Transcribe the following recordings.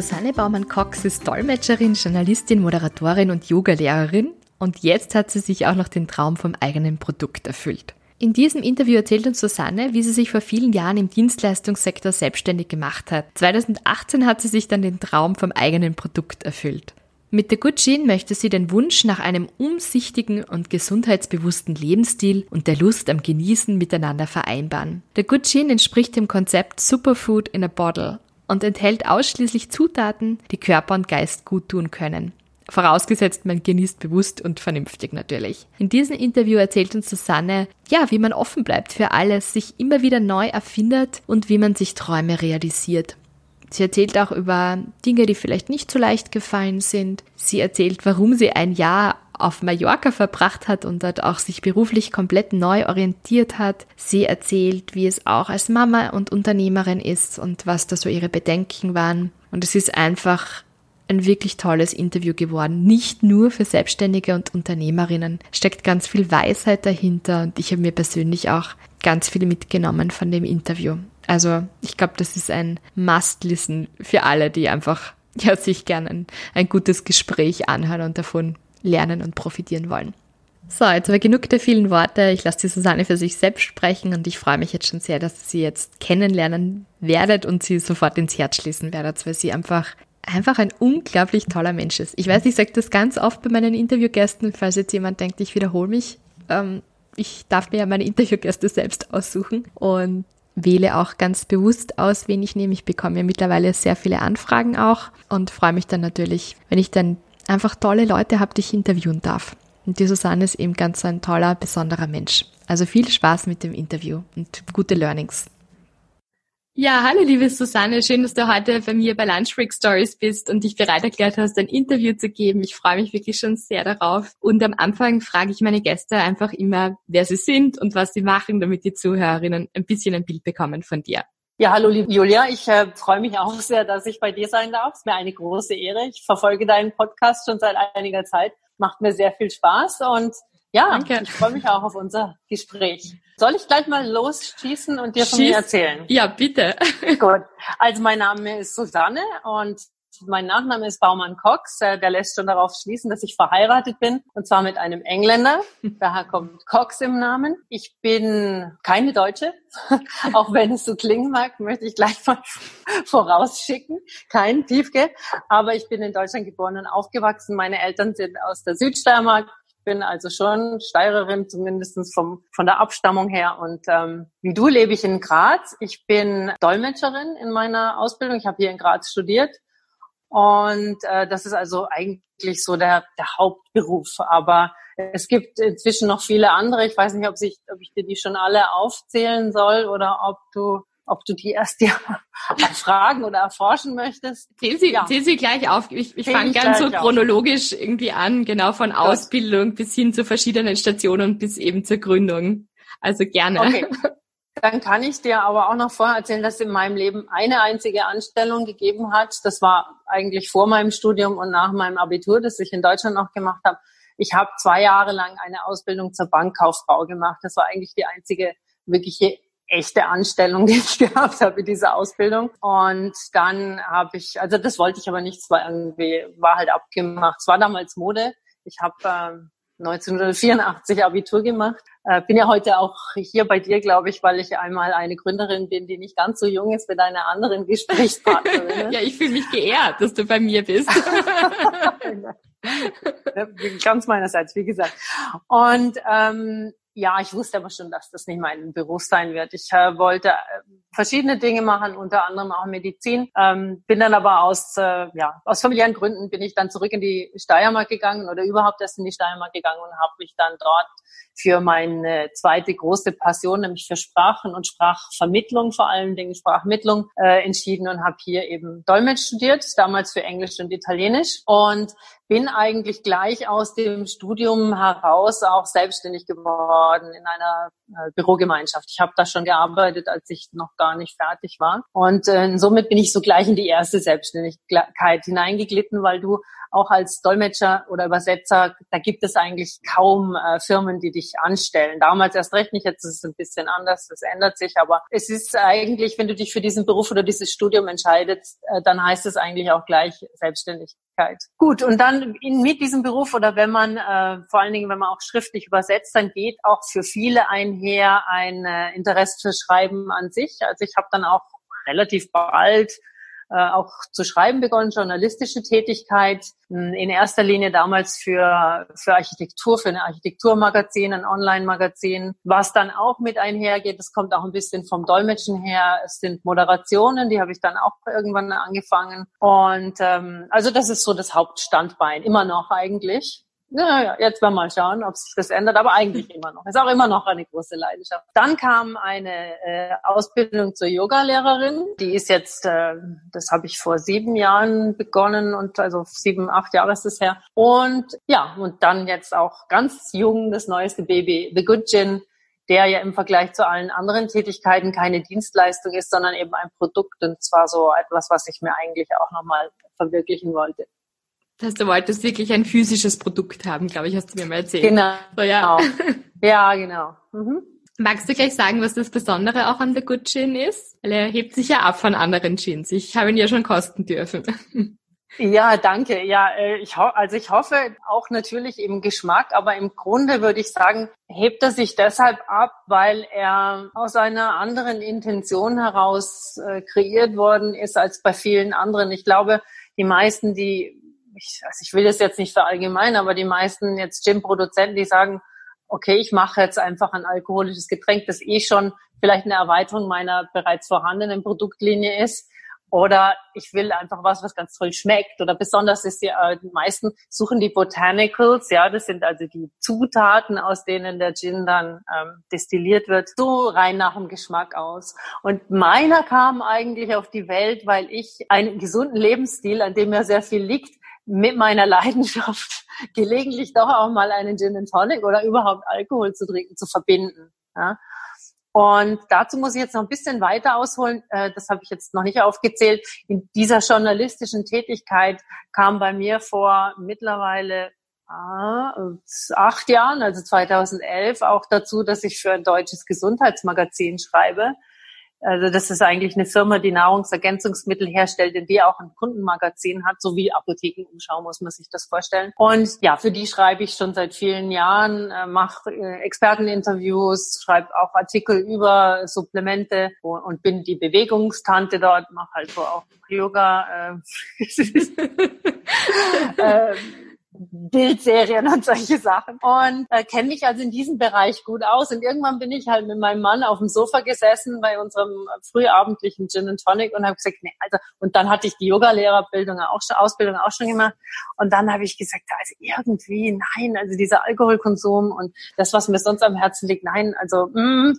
Susanne Baumann-Cox ist Dolmetscherin, Journalistin, Moderatorin und Yogalehrerin und jetzt hat sie sich auch noch den Traum vom eigenen Produkt erfüllt. In diesem Interview erzählt uns Susanne, wie sie sich vor vielen Jahren im Dienstleistungssektor selbstständig gemacht hat. 2018 hat sie sich dann den Traum vom eigenen Produkt erfüllt. Mit der Gene möchte sie den Wunsch nach einem umsichtigen und gesundheitsbewussten Lebensstil und der Lust am Genießen miteinander vereinbaren. Der Gene entspricht dem Konzept Superfood in a Bottle und enthält ausschließlich Zutaten, die Körper und Geist gut tun können. Vorausgesetzt, man genießt bewusst und vernünftig natürlich. In diesem Interview erzählt uns Susanne, ja, wie man offen bleibt für alles, sich immer wieder neu erfindet und wie man sich Träume realisiert. Sie erzählt auch über Dinge, die vielleicht nicht so leicht gefallen sind. Sie erzählt, warum sie ein Jahr auf Mallorca verbracht hat und dort auch sich beruflich komplett neu orientiert hat. Sie erzählt, wie es auch als Mama und Unternehmerin ist und was da so ihre Bedenken waren. Und es ist einfach ein wirklich tolles Interview geworden. Nicht nur für Selbstständige und Unternehmerinnen. Steckt ganz viel Weisheit dahinter und ich habe mir persönlich auch ganz viel mitgenommen von dem Interview. Also ich glaube, das ist ein Must-Listen für alle, die einfach ja, sich gerne ein, ein gutes Gespräch anhören und davon lernen und profitieren wollen. So, jetzt aber genug der vielen Worte. Ich lasse die Susanne für sich selbst sprechen und ich freue mich jetzt schon sehr, dass ihr sie jetzt kennenlernen werdet und sie sofort ins Herz schließen werdet, weil sie einfach einfach ein unglaublich toller Mensch ist. Ich weiß, ich sage das ganz oft bei meinen Interviewgästen, falls jetzt jemand denkt, ich wiederhole mich. Ähm, ich darf mir ja meine Interviewgäste selbst aussuchen und wähle auch ganz bewusst aus, wen ich nehme. Ich bekomme ja mittlerweile sehr viele Anfragen auch und freue mich dann natürlich, wenn ich dann einfach tolle Leute habe, die ich interviewen darf. Und die Susanne ist eben ganz ein toller, besonderer Mensch. Also viel Spaß mit dem Interview und gute Learnings. Ja, hallo liebe Susanne, schön, dass du heute bei mir bei Lunch Break Stories bist und dich bereit erklärt hast, ein Interview zu geben. Ich freue mich wirklich schon sehr darauf. Und am Anfang frage ich meine Gäste einfach immer, wer sie sind und was sie machen, damit die Zuhörerinnen ein bisschen ein Bild bekommen von dir. Ja, hallo liebe Julia, ich äh, freue mich auch sehr, dass ich bei dir sein darf. Es ist mir eine große Ehre. Ich verfolge deinen Podcast schon seit einiger Zeit. Macht mir sehr viel Spaß und ja, Danke. ich freue mich auch auf unser Gespräch. Soll ich gleich mal losschießen und dir von Schieß. mir erzählen? Ja, bitte. Gut. Also mein Name ist Susanne und mein Nachname ist Baumann Cox. Äh, der lässt schon darauf schließen, dass ich verheiratet bin. Und zwar mit einem Engländer. Daher kommt Cox im Namen. Ich bin keine Deutsche. Auch wenn es so klingen mag, möchte ich gleich mal vorausschicken. Kein Tiefke. Aber ich bin in Deutschland geboren und aufgewachsen. Meine Eltern sind aus der Südsteiermark bin also schon Steirerin, zumindest vom, von der Abstammung her. Und ähm, wie du lebe ich in Graz. Ich bin Dolmetscherin in meiner Ausbildung. Ich habe hier in Graz studiert und äh, das ist also eigentlich so der, der Hauptberuf. Aber es gibt inzwischen noch viele andere. Ich weiß nicht, ob, sich, ob ich dir die schon alle aufzählen soll oder ob du ob du die erst ja erfragen oder erforschen möchtest. Zähl sie, ja. zähl sie gleich auf. Ich, ich fange ganz so chronologisch auf. irgendwie an, genau von Gut. Ausbildung bis hin zu verschiedenen Stationen bis eben zur Gründung. Also gerne. Okay. Dann kann ich dir aber auch noch vorher erzählen, dass es in meinem Leben eine einzige Anstellung gegeben hat. Das war eigentlich vor meinem Studium und nach meinem Abitur, das ich in Deutschland noch gemacht habe. Ich habe zwei Jahre lang eine Ausbildung zur Bankkauffrau gemacht. Das war eigentlich die einzige wirkliche echte Anstellung, die ich gehabt habe in dieser Ausbildung. Und dann habe ich, also das wollte ich aber nicht, es war irgendwie, war halt abgemacht. Es war damals Mode. Ich habe ähm, 1984 Abitur gemacht. Äh, bin ja heute auch hier bei dir, glaube ich, weil ich einmal eine Gründerin bin, die nicht ganz so jung ist mit einer anderen Gesprächspartnerin. ja, ich fühle mich geehrt, dass du bei mir bist. ganz meinerseits, wie gesagt. Und ähm, ja, ich wusste aber schon, dass das nicht mein Beruf sein wird. Ich äh, wollte äh, verschiedene Dinge machen, unter anderem auch Medizin. Ähm, bin dann aber aus, äh, ja, aus familiären Gründen bin ich dann zurück in die Steiermark gegangen oder überhaupt erst in die Steiermark gegangen und habe mich dann dort für meine zweite große Passion, nämlich für Sprachen und Sprachvermittlung, vor allen Dingen Sprachmittlung, äh, entschieden und habe hier eben Dolmetsch studiert, damals für Englisch und Italienisch und bin eigentlich gleich aus dem Studium heraus auch selbstständig geworden in einer äh, Bürogemeinschaft. Ich habe da schon gearbeitet, als ich noch gar nicht fertig war. Und äh, somit bin ich so gleich in die erste Selbstständigkeit hineingeglitten, weil du auch als Dolmetscher oder Übersetzer, da gibt es eigentlich kaum äh, Firmen, die dich anstellen. Damals erst recht nicht, jetzt ist es ein bisschen anders, das ändert sich, aber es ist eigentlich, wenn du dich für diesen Beruf oder dieses Studium entscheidest, äh, dann heißt es eigentlich auch gleich Selbstständigkeit. Gut, und dann in, mit diesem Beruf oder wenn man, äh, vor allen Dingen, wenn man auch schriftlich übersetzt, dann geht auch für viele einher ein äh, Interesse für Schreiben an sich. Also ich habe dann auch relativ bald auch zu schreiben begonnen, journalistische Tätigkeit, hm, in erster Linie damals für, für Architektur, für ein Architekturmagazin, ein Online-Magazin, was dann auch mit einhergeht, das kommt auch ein bisschen vom Dolmetschen her, es sind Moderationen, die habe ich dann auch irgendwann angefangen. Und ähm, also das ist so das Hauptstandbein, immer noch eigentlich. Naja, jetzt werden wir mal schauen, ob sich das ändert, aber eigentlich immer noch. Ist auch immer noch eine große Leidenschaft. Dann kam eine äh, Ausbildung zur Yogalehrerin. Die ist jetzt, äh, das habe ich vor sieben Jahren begonnen und also sieben, acht Jahre ist es her. Und ja, und dann jetzt auch ganz jung das neueste Baby, The Good Gin, der ja im Vergleich zu allen anderen Tätigkeiten keine Dienstleistung ist, sondern eben ein Produkt und zwar so etwas, was ich mir eigentlich auch nochmal verwirklichen wollte. Das heißt, du wolltest wirklich ein physisches Produkt haben, glaube ich, hast du mir mal erzählt. Genau. So, ja. ja, genau. Mhm. Magst du gleich sagen, was das Besondere auch an der Good Gin ist? Weil er hebt sich ja ab von anderen Gins. Ich habe ihn ja schon kosten dürfen. Ja, danke. Ja, äh, ich also ich hoffe auch natürlich im Geschmack, aber im Grunde würde ich sagen, hebt er sich deshalb ab, weil er aus einer anderen Intention heraus äh, kreiert worden ist als bei vielen anderen. Ich glaube, die meisten, die ich, also ich will das jetzt nicht verallgemeinern, aber die meisten jetzt Gin-Produzenten, die sagen, okay, ich mache jetzt einfach ein alkoholisches Getränk, das eh schon vielleicht eine Erweiterung meiner bereits vorhandenen Produktlinie ist. Oder ich will einfach was, was ganz toll schmeckt. Oder besonders ist ja, äh, die meisten suchen die Botanicals, ja, das sind also die Zutaten, aus denen der Gin dann ähm, destilliert wird, so rein nach dem Geschmack aus. Und meiner kam eigentlich auf die Welt, weil ich einen gesunden Lebensstil, an dem ja sehr viel liegt, mit meiner Leidenschaft gelegentlich doch auch mal einen Gin and Tonic oder überhaupt Alkohol zu trinken zu verbinden. Ja. Und dazu muss ich jetzt noch ein bisschen weiter ausholen. Äh, das habe ich jetzt noch nicht aufgezählt. In dieser journalistischen Tätigkeit kam bei mir vor mittlerweile ah, acht Jahren, also 2011, auch dazu, dass ich für ein deutsches Gesundheitsmagazin schreibe. Also das ist eigentlich eine Firma, die Nahrungsergänzungsmittel herstellt, in die auch ein Kundenmagazin hat, so wie Apothekenumschau muss man sich das vorstellen. Und ja, für die schreibe ich schon seit vielen Jahren, äh, mache äh, Experteninterviews, schreibe auch Artikel über Supplemente und, bin die Bewegungstante dort, mache halt so auch Yoga. Äh, äh, Bildserien und solche Sachen. Und äh, kenne mich also in diesem Bereich gut aus. Und irgendwann bin ich halt mit meinem Mann auf dem Sofa gesessen bei unserem frühabendlichen Gin and Tonic und habe gesagt, nee, also und dann hatte ich die Yoga-Lehrerbildung auch schon, Ausbildung auch schon gemacht. Und dann habe ich gesagt, also irgendwie, nein, also dieser Alkoholkonsum und das, was mir sonst am Herzen liegt, nein, also mm,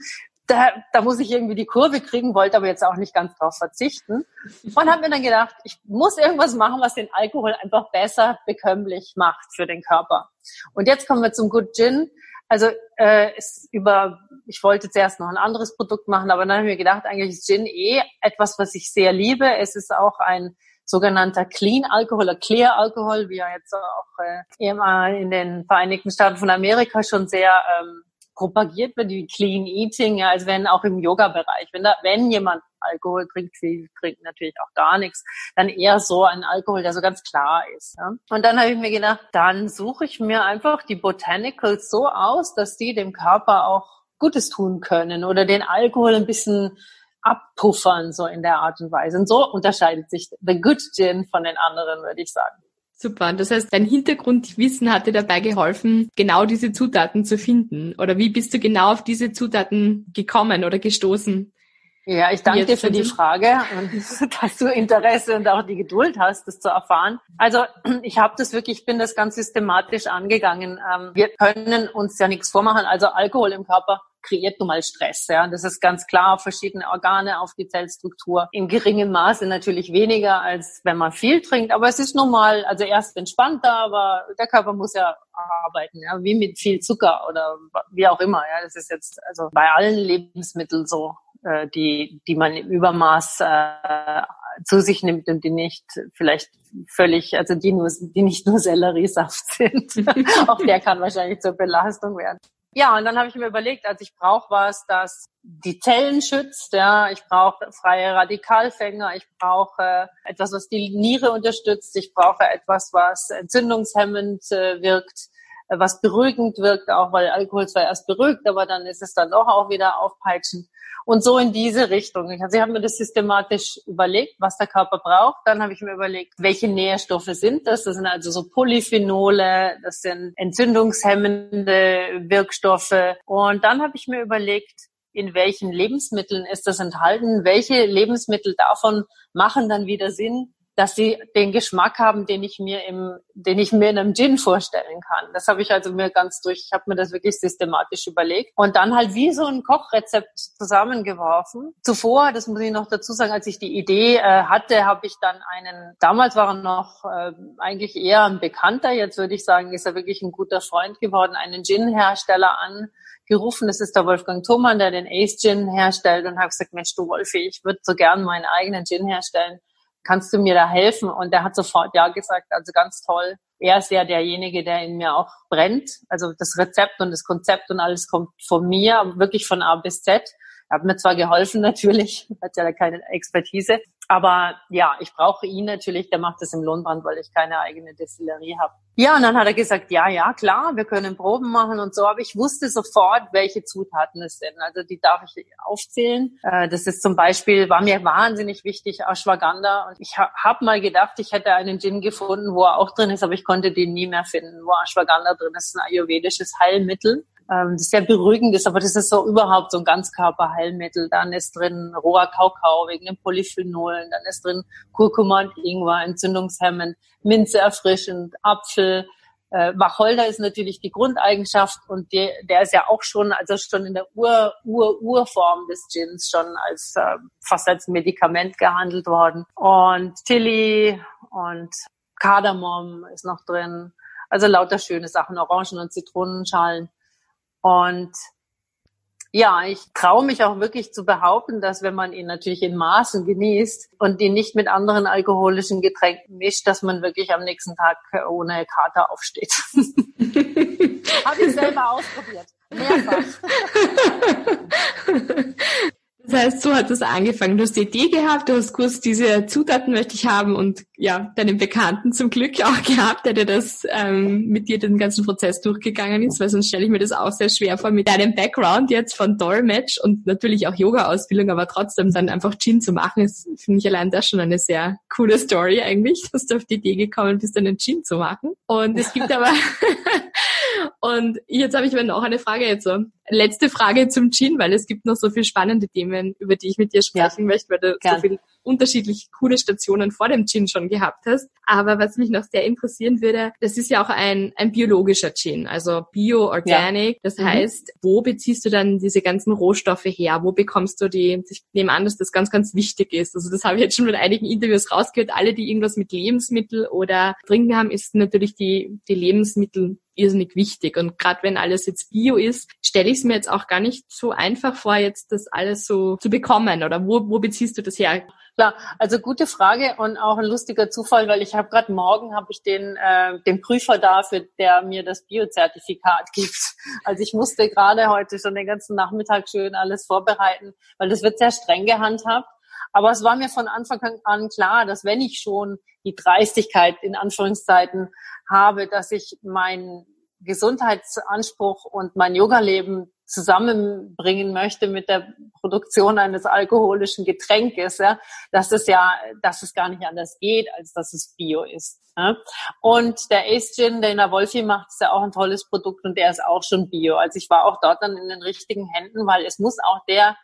da, da muss ich irgendwie die Kurve kriegen, wollte aber jetzt auch nicht ganz drauf verzichten. Und habe mir dann gedacht, ich muss irgendwas machen, was den Alkohol einfach besser bekömmlich macht für den Körper. Und jetzt kommen wir zum Good Gin. Also äh, ist über, ich wollte zuerst noch ein anderes Produkt machen, aber dann habe ich mir gedacht, eigentlich ist Gin eh etwas, was ich sehr liebe. Es ist auch ein sogenannter Clean Alkohol oder Clear Alkohol, wie er jetzt auch äh, in den Vereinigten Staaten von Amerika schon sehr ähm, propagiert wird, wie Clean Eating, ja, also wenn auch im Yoga-Bereich, wenn da, wenn jemand Alkohol trinkt, viele trinken natürlich auch gar nichts, dann eher so ein Alkohol, der so ganz klar ist. Ja. Und dann habe ich mir gedacht, dann suche ich mir einfach die Botanicals so aus, dass die dem Körper auch Gutes tun können oder den Alkohol ein bisschen abpuffern, so in der Art und Weise. Und so unterscheidet sich The Good Gin von den anderen, würde ich sagen. Super. Das heißt, dein Hintergrundwissen hat dir dabei geholfen, genau diese Zutaten zu finden. Oder wie bist du genau auf diese Zutaten gekommen oder gestoßen? Ja, ich danke dir für die Frage und dass du Interesse und auch die Geduld hast, das zu erfahren. Also ich habe das wirklich, ich bin das ganz systematisch angegangen. Ähm, wir können uns ja nichts vormachen. Also Alkohol im Körper kreiert nun mal Stress. Ja, das ist ganz klar auf verschiedene Organe, auf die Zellstruktur. In geringem Maße natürlich weniger, als wenn man viel trinkt. Aber es ist nun mal, also erst entspannter, aber der Körper muss ja arbeiten, ja, wie mit viel Zucker oder wie auch immer. Ja, das ist jetzt also bei allen Lebensmitteln so äh, die, die man im Übermaß äh, zu sich nimmt und die nicht vielleicht völlig, also die nur, die nicht nur Selleriesaft sind. Auch der kann wahrscheinlich zur Belastung werden. Ja, und dann habe ich mir überlegt, also ich brauche was, das die Zellen schützt, ja, ich brauche freie Radikalfänger, ich brauche äh, etwas, was die Niere unterstützt, ich brauche etwas, was entzündungshemmend äh, wirkt, was beruhigend wirkt, auch weil Alkohol zwar erst beruhigt, aber dann ist es dann doch auch wieder aufpeitschend. Und so in diese Richtung. Also ich habe mir das systematisch überlegt, was der Körper braucht. Dann habe ich mir überlegt, welche Nährstoffe sind das? Das sind also so Polyphenole, das sind entzündungshemmende Wirkstoffe. Und dann habe ich mir überlegt, in welchen Lebensmitteln ist das enthalten? Welche Lebensmittel davon machen dann wieder Sinn? Dass sie den Geschmack haben, den ich mir im, den ich mir in einem Gin vorstellen kann. Das habe ich also mir ganz durch, ich habe mir das wirklich systematisch überlegt und dann halt wie so ein Kochrezept zusammengeworfen. Zuvor, das muss ich noch dazu sagen, als ich die Idee äh, hatte, habe ich dann einen, damals war er noch äh, eigentlich eher ein Bekannter, jetzt würde ich sagen, ist er wirklich ein guter Freund geworden, einen Gin-Hersteller an gerufen. Das ist der Wolfgang Thomann, der den Ace Gin herstellt und habe gesagt, Mensch, du Wolfi, ich würde so gern meinen eigenen Gin herstellen kannst du mir da helfen? Und er hat sofort ja gesagt, also ganz toll. Er ist ja derjenige, der in mir auch brennt. Also das Rezept und das Konzept und alles kommt von mir, wirklich von A bis Z. Er hat mir zwar geholfen natürlich, hat ja keine Expertise, aber ja, ich brauche ihn natürlich, der macht das im Lohnband, weil ich keine eigene Destillerie habe. Ja, und dann hat er gesagt, ja, ja, klar, wir können Proben machen und so, aber ich wusste sofort, welche Zutaten es sind. Also die darf ich aufzählen. Äh, das ist zum Beispiel, war mir wahnsinnig wichtig, Ashwagandha. Und ich habe mal gedacht, ich hätte einen Gin gefunden, wo er auch drin ist, aber ich konnte den nie mehr finden, wo Ashwagandha drin ist. Ein ayurvedisches Heilmittel ähm, das sehr beruhigend ist, aber das ist so überhaupt so ein Ganzkörperheilmittel. Dann ist drin roher Kakao wegen den Polyphenolen, dann ist drin Kurkuma und Ingwer, entzündungshemmend, Minze erfrischend, Apfel, äh, Wacholder ist natürlich die Grundeigenschaft und der, der ist ja auch schon, also schon in der Ur, Ur, Urform des Gins schon als äh, fast als Medikament gehandelt worden. Und Chili und Kardamom ist noch drin. Also lauter schöne Sachen, Orangen und Zitronenschalen. Und ja, ich traue mich auch wirklich zu behaupten, dass wenn man ihn natürlich in Maßen genießt und ihn nicht mit anderen alkoholischen Getränken mischt, dass man wirklich am nächsten Tag ohne Kater aufsteht. Habe ich selber ausprobiert. Mehrfach. Das heißt, so hat das angefangen. Du hast die Idee gehabt, du hast kurz diese Zutaten möchte ich haben und ja, deinen Bekannten zum Glück auch gehabt, der dir das ähm, mit dir den ganzen Prozess durchgegangen ist, weil sonst stelle ich mir das auch sehr schwer vor, mit deinem Background jetzt von Dolmetsch und natürlich auch Yoga-Ausbildung, aber trotzdem dann einfach Gin zu machen, ist, finde ich allein das schon eine sehr coole Story eigentlich, dass du auf die Idee gekommen bist, einen Gin zu machen. Und es gibt aber Und jetzt habe ich mir noch eine Frage jetzt so. Letzte Frage zum Gin, weil es gibt noch so viele spannende Themen, über die ich mit dir sprechen ja, möchte, weil du gern. so viele unterschiedliche coole Stationen vor dem Gin schon gehabt hast. Aber was mich noch sehr interessieren würde, das ist ja auch ein, ein biologischer Gin, also bio-organic. Ja. Das mhm. heißt, wo beziehst du dann diese ganzen Rohstoffe her? Wo bekommst du die? Ich nehme an, dass das ganz, ganz wichtig ist. Also das habe ich jetzt schon mit einigen Interviews rausgehört. Alle, die irgendwas mit Lebensmittel oder Trinken haben, ist natürlich die, die Lebensmittel irrsinnig wichtig. Und gerade wenn alles jetzt Bio ist, stelle ich es mir jetzt auch gar nicht so einfach vor, jetzt das alles so zu bekommen. Oder wo, wo beziehst du das her? Klar, also gute Frage und auch ein lustiger Zufall, weil ich habe gerade morgen habe ich den äh, den Prüfer dafür, der mir das Biozertifikat gibt. Also ich musste gerade heute schon den ganzen Nachmittag schön alles vorbereiten, weil das wird sehr streng gehandhabt. Aber es war mir von Anfang an klar, dass wenn ich schon die Dreistigkeit in Anführungszeiten habe, dass ich meinen Gesundheitsanspruch und mein Yoga-Leben zusammenbringen möchte mit der Produktion eines alkoholischen Getränkes, ja, dass es ja, dass es gar nicht anders geht, als dass es Bio ist. Ja. Und der Ace Gin, den der Wolfi macht, ist ja auch ein tolles Produkt und der ist auch schon Bio. Also ich war auch dort dann in den richtigen Händen, weil es muss auch der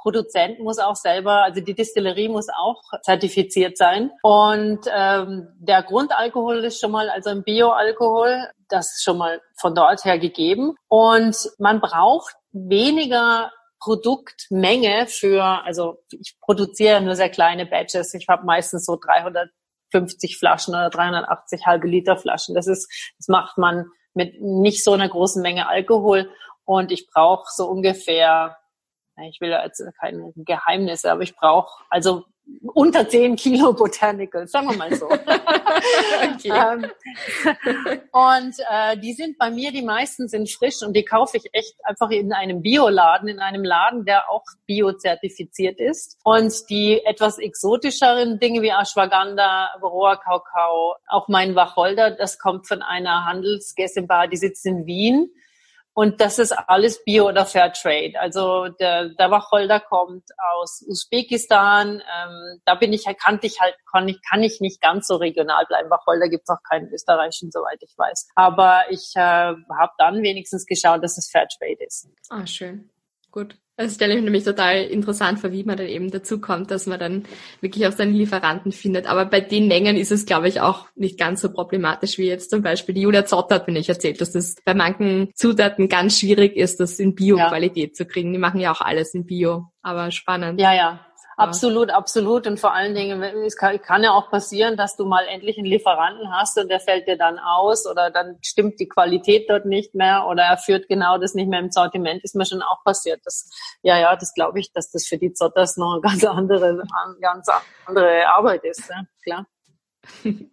Produzent muss auch selber, also die Distillerie muss auch zertifiziert sein. Und ähm, der Grundalkohol ist schon mal, also ein Bioalkohol, das ist schon mal von dort her gegeben. Und man braucht weniger Produktmenge für, also ich produziere nur sehr kleine Batches. Ich habe meistens so 350 Flaschen oder 380 halbe Liter Flaschen. Das ist, das macht man mit nicht so einer großen Menge Alkohol. Und ich brauche so ungefähr ich will jetzt keine Geheimnisse, aber ich brauche also unter 10 Kilo Botanicals, sagen wir mal so. ähm, und äh, die sind bei mir, die meisten sind frisch und die kaufe ich echt einfach in einem Bioladen, in einem Laden, der auch biozertifiziert ist. Und die etwas exotischeren Dinge wie Ashwagandha, Varroa Kakao, auch mein Wacholder, das kommt von einer Handelsgessenbar, die sitzt in Wien und das ist alles Bio oder Fair Trade. Also der, der Wacholder kommt aus Usbekistan. Ähm, da bin ich, kannte ich halt, kann ich, kann ich nicht ganz so regional bleiben. Wacholder gibt es auch keinen österreichischen, soweit ich weiß. Aber ich äh, habe dann wenigstens geschaut, dass es Fair Trade ist. Ah, schön. Gut. Das stelle ich mir nämlich total interessant vor, wie man dann eben dazu kommt, dass man dann wirklich auch seinen Lieferanten findet. Aber bei den Mengen ist es, glaube ich, auch nicht ganz so problematisch wie jetzt zum Beispiel die Julia Zott hat mir nicht erzählt, dass das bei manchen Zutaten ganz schwierig ist, das in Bio-Qualität ja. zu kriegen. Die machen ja auch alles in Bio. Aber spannend. Ja, ja. Absolut, absolut. Und vor allen Dingen, es kann, kann, ja auch passieren, dass du mal endlich einen Lieferanten hast und der fällt dir dann aus oder dann stimmt die Qualität dort nicht mehr oder er führt genau das nicht mehr im Sortiment. Ist mir schon auch passiert. Das, ja, ja, das glaube ich, dass das für die Zotters noch eine ganz andere, ganz andere Arbeit ist. Ja, klar.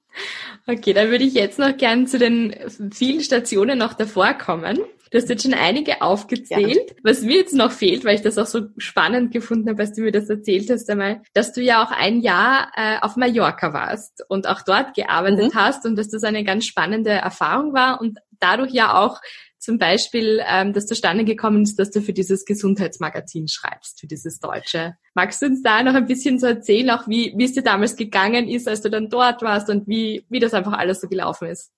Okay, dann würde ich jetzt noch gern zu den vielen Stationen noch davor kommen. Du hast jetzt schon einige aufgezählt. Ja. Was mir jetzt noch fehlt, weil ich das auch so spannend gefunden habe, als du mir das erzählt hast einmal, dass du ja auch ein Jahr äh, auf Mallorca warst und auch dort gearbeitet mhm. hast und dass das eine ganz spannende Erfahrung war und dadurch ja auch zum Beispiel ähm, das zustande gekommen ist, dass du für dieses Gesundheitsmagazin schreibst, für dieses Deutsche. Magst du uns da noch ein bisschen so erzählen, auch wie, wie es dir damals gegangen ist, als du dann dort warst und wie, wie das einfach alles so gelaufen ist?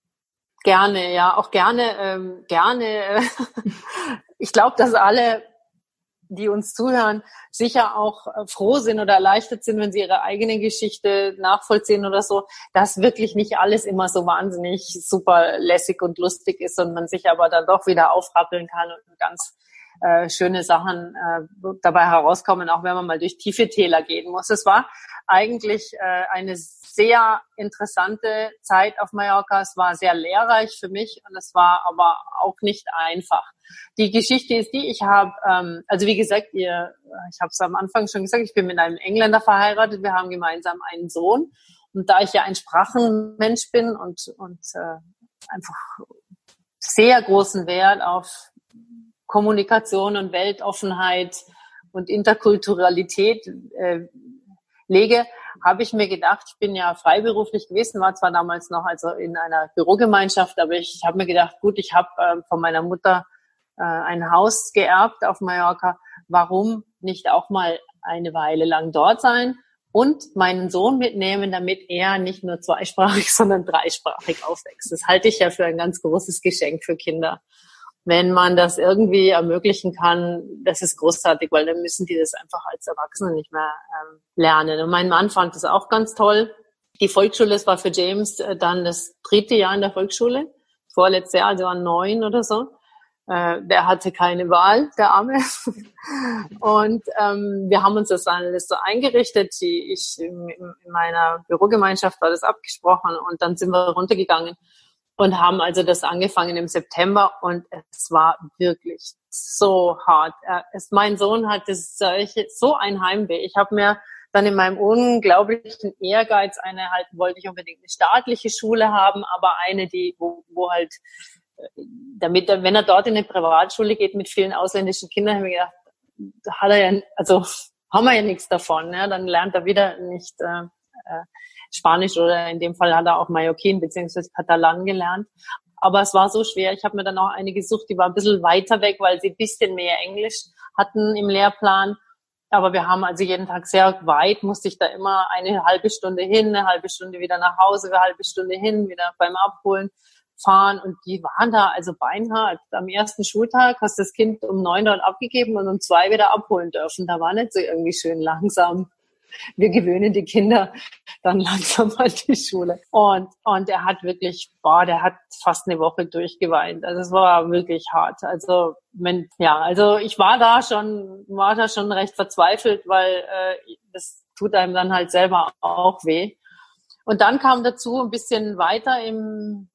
Gerne, ja, auch gerne, ähm, gerne. ich glaube, dass alle, die uns zuhören, sicher auch äh, froh sind oder erleichtert sind, wenn sie ihre eigene Geschichte nachvollziehen oder so, dass wirklich nicht alles immer so wahnsinnig super lässig und lustig ist und man sich aber dann doch wieder aufrappeln kann und ganz äh, schöne Sachen äh, dabei herauskommen, auch wenn man mal durch tiefe Täler gehen muss. Es war eigentlich äh, eine sehr interessante Zeit auf Mallorca. Es war sehr lehrreich für mich und es war aber auch nicht einfach. Die Geschichte ist die, ich habe, ähm, also wie gesagt, ihr, ich habe es am Anfang schon gesagt, ich bin mit einem Engländer verheiratet, wir haben gemeinsam einen Sohn. Und da ich ja ein Sprachenmensch bin und, und äh, einfach sehr großen Wert auf Kommunikation und Weltoffenheit und Interkulturalität äh, lege, habe ich mir gedacht, ich bin ja freiberuflich gewesen, war zwar damals noch also in einer Bürogemeinschaft, aber ich habe mir gedacht, gut, ich habe äh, von meiner Mutter äh, ein Haus geerbt auf Mallorca, warum nicht auch mal eine Weile lang dort sein und meinen Sohn mitnehmen, damit er nicht nur zweisprachig, sondern dreisprachig aufwächst. Das halte ich ja für ein ganz großes Geschenk für Kinder wenn man das irgendwie ermöglichen kann, das ist großartig, weil dann müssen die das einfach als Erwachsene nicht mehr ähm, lernen. Und mein Mann fand das auch ganz toll. Die Volksschule, das war für James äh, dann das dritte Jahr in der Volksschule, vorletztes Jahr, also war neun oder so. Äh, der hatte keine Wahl, der Arme. und ähm, wir haben uns das alles so eingerichtet. Die, ich in, in meiner Bürogemeinschaft war das abgesprochen und dann sind wir runtergegangen und haben also das angefangen im September und es war wirklich so hart. Es, mein Sohn hatte solche, so ein Heimweh. Ich habe mir dann in meinem unglaublichen Ehrgeiz eine halt wollte ich unbedingt eine staatliche Schule haben, aber eine, die wo, wo halt damit wenn er dort in eine Privatschule geht mit vielen ausländischen Kindern, habe ich gedacht, da hat er ja also haben wir ja nichts davon. Ne? Dann lernt er wieder nicht äh, äh, Spanisch oder in dem Fall hat er auch Mallorquin bzw. Katalan gelernt. Aber es war so schwer. Ich habe mir dann auch eine gesucht, die war ein bisschen weiter weg, weil sie ein bisschen mehr Englisch hatten im Lehrplan. aber wir haben also jeden Tag sehr weit, musste ich da immer eine halbe Stunde hin, eine halbe Stunde wieder nach Hause, eine halbe Stunde hin, wieder beim Abholen fahren und die waren da also beinhart. Am ersten Schultag hast du das Kind um neun dort abgegeben und um zwei wieder abholen dürfen. Da war nicht so irgendwie schön langsam wir gewöhnen die Kinder dann langsam an die Schule. Und, und er hat wirklich, boah, der hat fast eine Woche durchgeweint. Also es war wirklich hart. Also, wenn, ja, also ich war da schon, war da schon recht verzweifelt, weil äh, das tut einem dann halt selber auch weh. Und dann kam dazu ein bisschen weiter im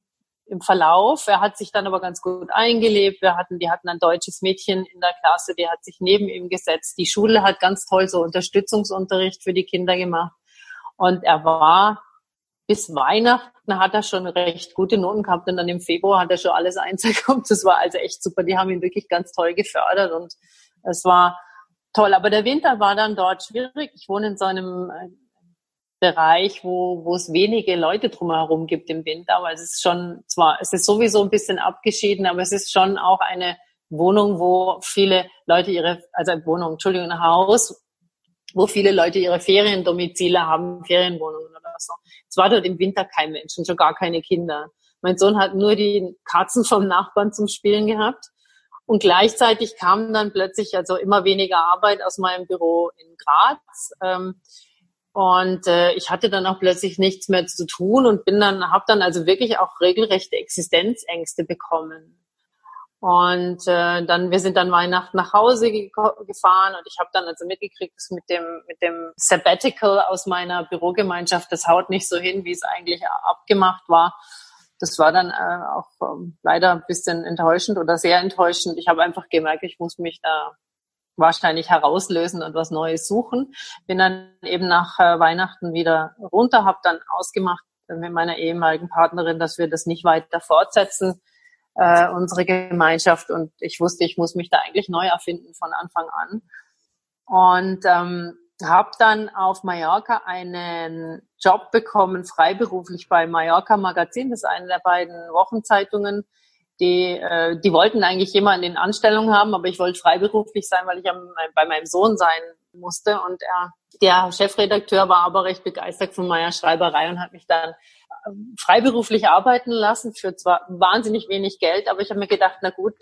im Verlauf. Er hat sich dann aber ganz gut eingelebt. Wir hatten, die hatten ein deutsches Mädchen in der Klasse, die hat sich neben ihm gesetzt. Die Schule hat ganz toll so Unterstützungsunterricht für die Kinder gemacht. Und er war bis Weihnachten hat er schon recht gute Noten gehabt und dann im Februar hat er schon alles eins bekommen. Das war also echt super. Die haben ihn wirklich ganz toll gefördert und es war toll. Aber der Winter war dann dort schwierig. Ich wohne in so einem Bereich, wo, wo es wenige Leute drumherum gibt im Winter, weil es ist schon zwar, es ist sowieso ein bisschen abgeschieden, aber es ist schon auch eine Wohnung, wo viele Leute ihre, also Wohnung, Entschuldigung, ein Haus, wo viele Leute ihre Feriendomizile haben, Ferienwohnungen oder so. Es war dort im Winter kein Mensch und schon gar keine Kinder. Mein Sohn hat nur die Katzen vom Nachbarn zum Spielen gehabt. Und gleichzeitig kam dann plötzlich also immer weniger Arbeit aus meinem Büro in Graz. Ähm, und äh, ich hatte dann auch plötzlich nichts mehr zu tun und bin dann, habe dann also wirklich auch regelrechte Existenzängste bekommen. Und äh, dann, wir sind dann Weihnachten nach Hause ge gefahren und ich habe dann also mitgekriegt, dass mit dem mit dem Sabbatical aus meiner Bürogemeinschaft, das haut nicht so hin, wie es eigentlich abgemacht war. Das war dann äh, auch ähm, leider ein bisschen enttäuschend oder sehr enttäuschend. Ich habe einfach gemerkt, ich muss mich da wahrscheinlich herauslösen und was Neues suchen. Bin dann eben nach äh, Weihnachten wieder runter, habe dann ausgemacht mit meiner ehemaligen Partnerin, dass wir das nicht weiter fortsetzen, äh, unsere Gemeinschaft. Und ich wusste, ich muss mich da eigentlich neu erfinden von Anfang an. Und ähm, habe dann auf Mallorca einen Job bekommen, freiberuflich bei Mallorca Magazin. Das ist eine der beiden Wochenzeitungen die, äh, die wollten eigentlich jemanden in Anstellung haben, aber ich wollte freiberuflich sein, weil ich am, bei meinem Sohn sein musste. Und er, der Chefredakteur war aber recht begeistert von meiner Schreiberei und hat mich dann äh, freiberuflich arbeiten lassen für zwar wahnsinnig wenig Geld, aber ich habe mir gedacht, na gut,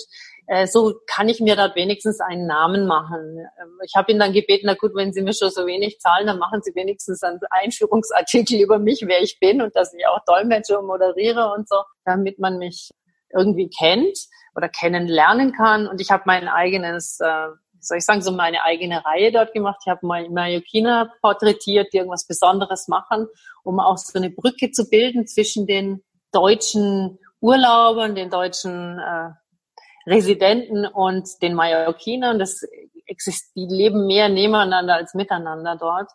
äh, so kann ich mir dort wenigstens einen Namen machen. Ähm, ich habe ihn dann gebeten, na gut, wenn Sie mir schon so wenig zahlen, dann machen Sie wenigstens einen Einführungsartikel über mich, wer ich bin und dass ich auch Dolmetsche und moderiere und so, damit man mich irgendwie kennt oder kennenlernen kann. Und ich habe mein eigenes, äh, soll ich sagen, so meine eigene Reihe dort gemacht. Ich habe mal Mallorquiner porträtiert, die irgendwas Besonderes machen, um auch so eine Brücke zu bilden zwischen den deutschen Urlaubern, den deutschen äh, Residenten und den Mallorquinern. Das exist die leben mehr nebeneinander als miteinander dort.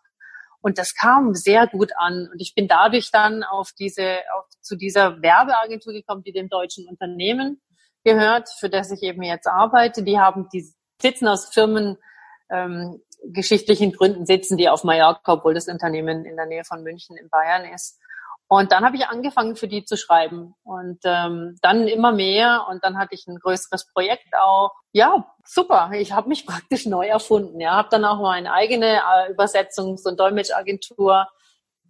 Und das kam sehr gut an. Und ich bin dadurch dann auf diese, auf, zu dieser Werbeagentur gekommen, die dem deutschen Unternehmen gehört, für das ich eben jetzt arbeite. Die haben, die sitzen aus Firmen, ähm, geschichtlichen Gründen sitzen die auf Mallorca, obwohl das Unternehmen in der Nähe von München in Bayern ist. Und dann habe ich angefangen, für die zu schreiben. Und ähm, dann immer mehr. Und dann hatte ich ein größeres Projekt auch. Ja, super. Ich habe mich praktisch neu erfunden. Ja, habe dann auch meine eigene äh, Übersetzungs- und Dolmetschagentur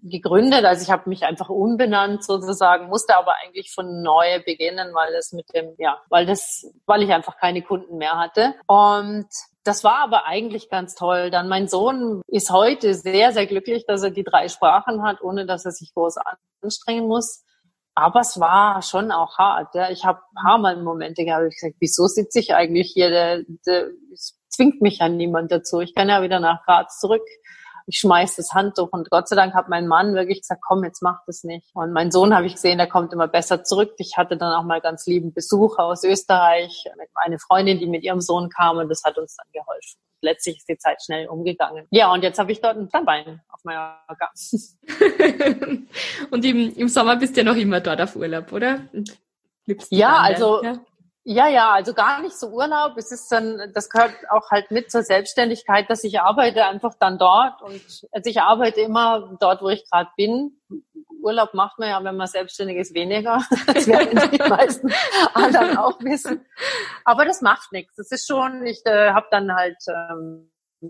gegründet. Also ich habe mich einfach umbenannt sozusagen, musste aber eigentlich von neu beginnen, weil das mit dem, ja, weil das, weil ich einfach keine Kunden mehr hatte. Und das war aber eigentlich ganz toll. Dann mein Sohn ist heute sehr, sehr glücklich, dass er die drei Sprachen hat, ohne dass er sich groß anstrengen muss. Aber es war schon auch hart. Ja. Ich habe paar Mal Momente gehabt, ich gesagt, wieso sitze ich eigentlich hier? Der, der, es zwingt mich ja niemand dazu. Ich kann ja wieder nach Graz zurück ich schmeiß das Handtuch. Und Gott sei Dank hat mein Mann wirklich gesagt, komm, jetzt mach das nicht. Und mein Sohn habe ich gesehen, der kommt immer besser zurück. Ich hatte dann auch mal ganz lieben Besuch aus Österreich, eine Freundin, die mit ihrem Sohn kam und das hat uns dann geholfen. Letztlich ist die Zeit schnell umgegangen. Ja, und jetzt habe ich dort ein Standbein auf Mallorca. und im, im Sommer bist du ja noch immer dort auf Urlaub, oder? Ja, also ja? Ja, ja, also gar nicht so Urlaub. Es ist dann, das gehört auch halt mit zur Selbstständigkeit, dass ich arbeite einfach dann dort und also ich arbeite immer dort, wo ich gerade bin. Urlaub macht man ja, wenn man selbstständig ist, weniger. Das werden die meisten anderen auch wissen. Aber das macht nichts. Das ist schon, ich äh, habe dann halt ähm,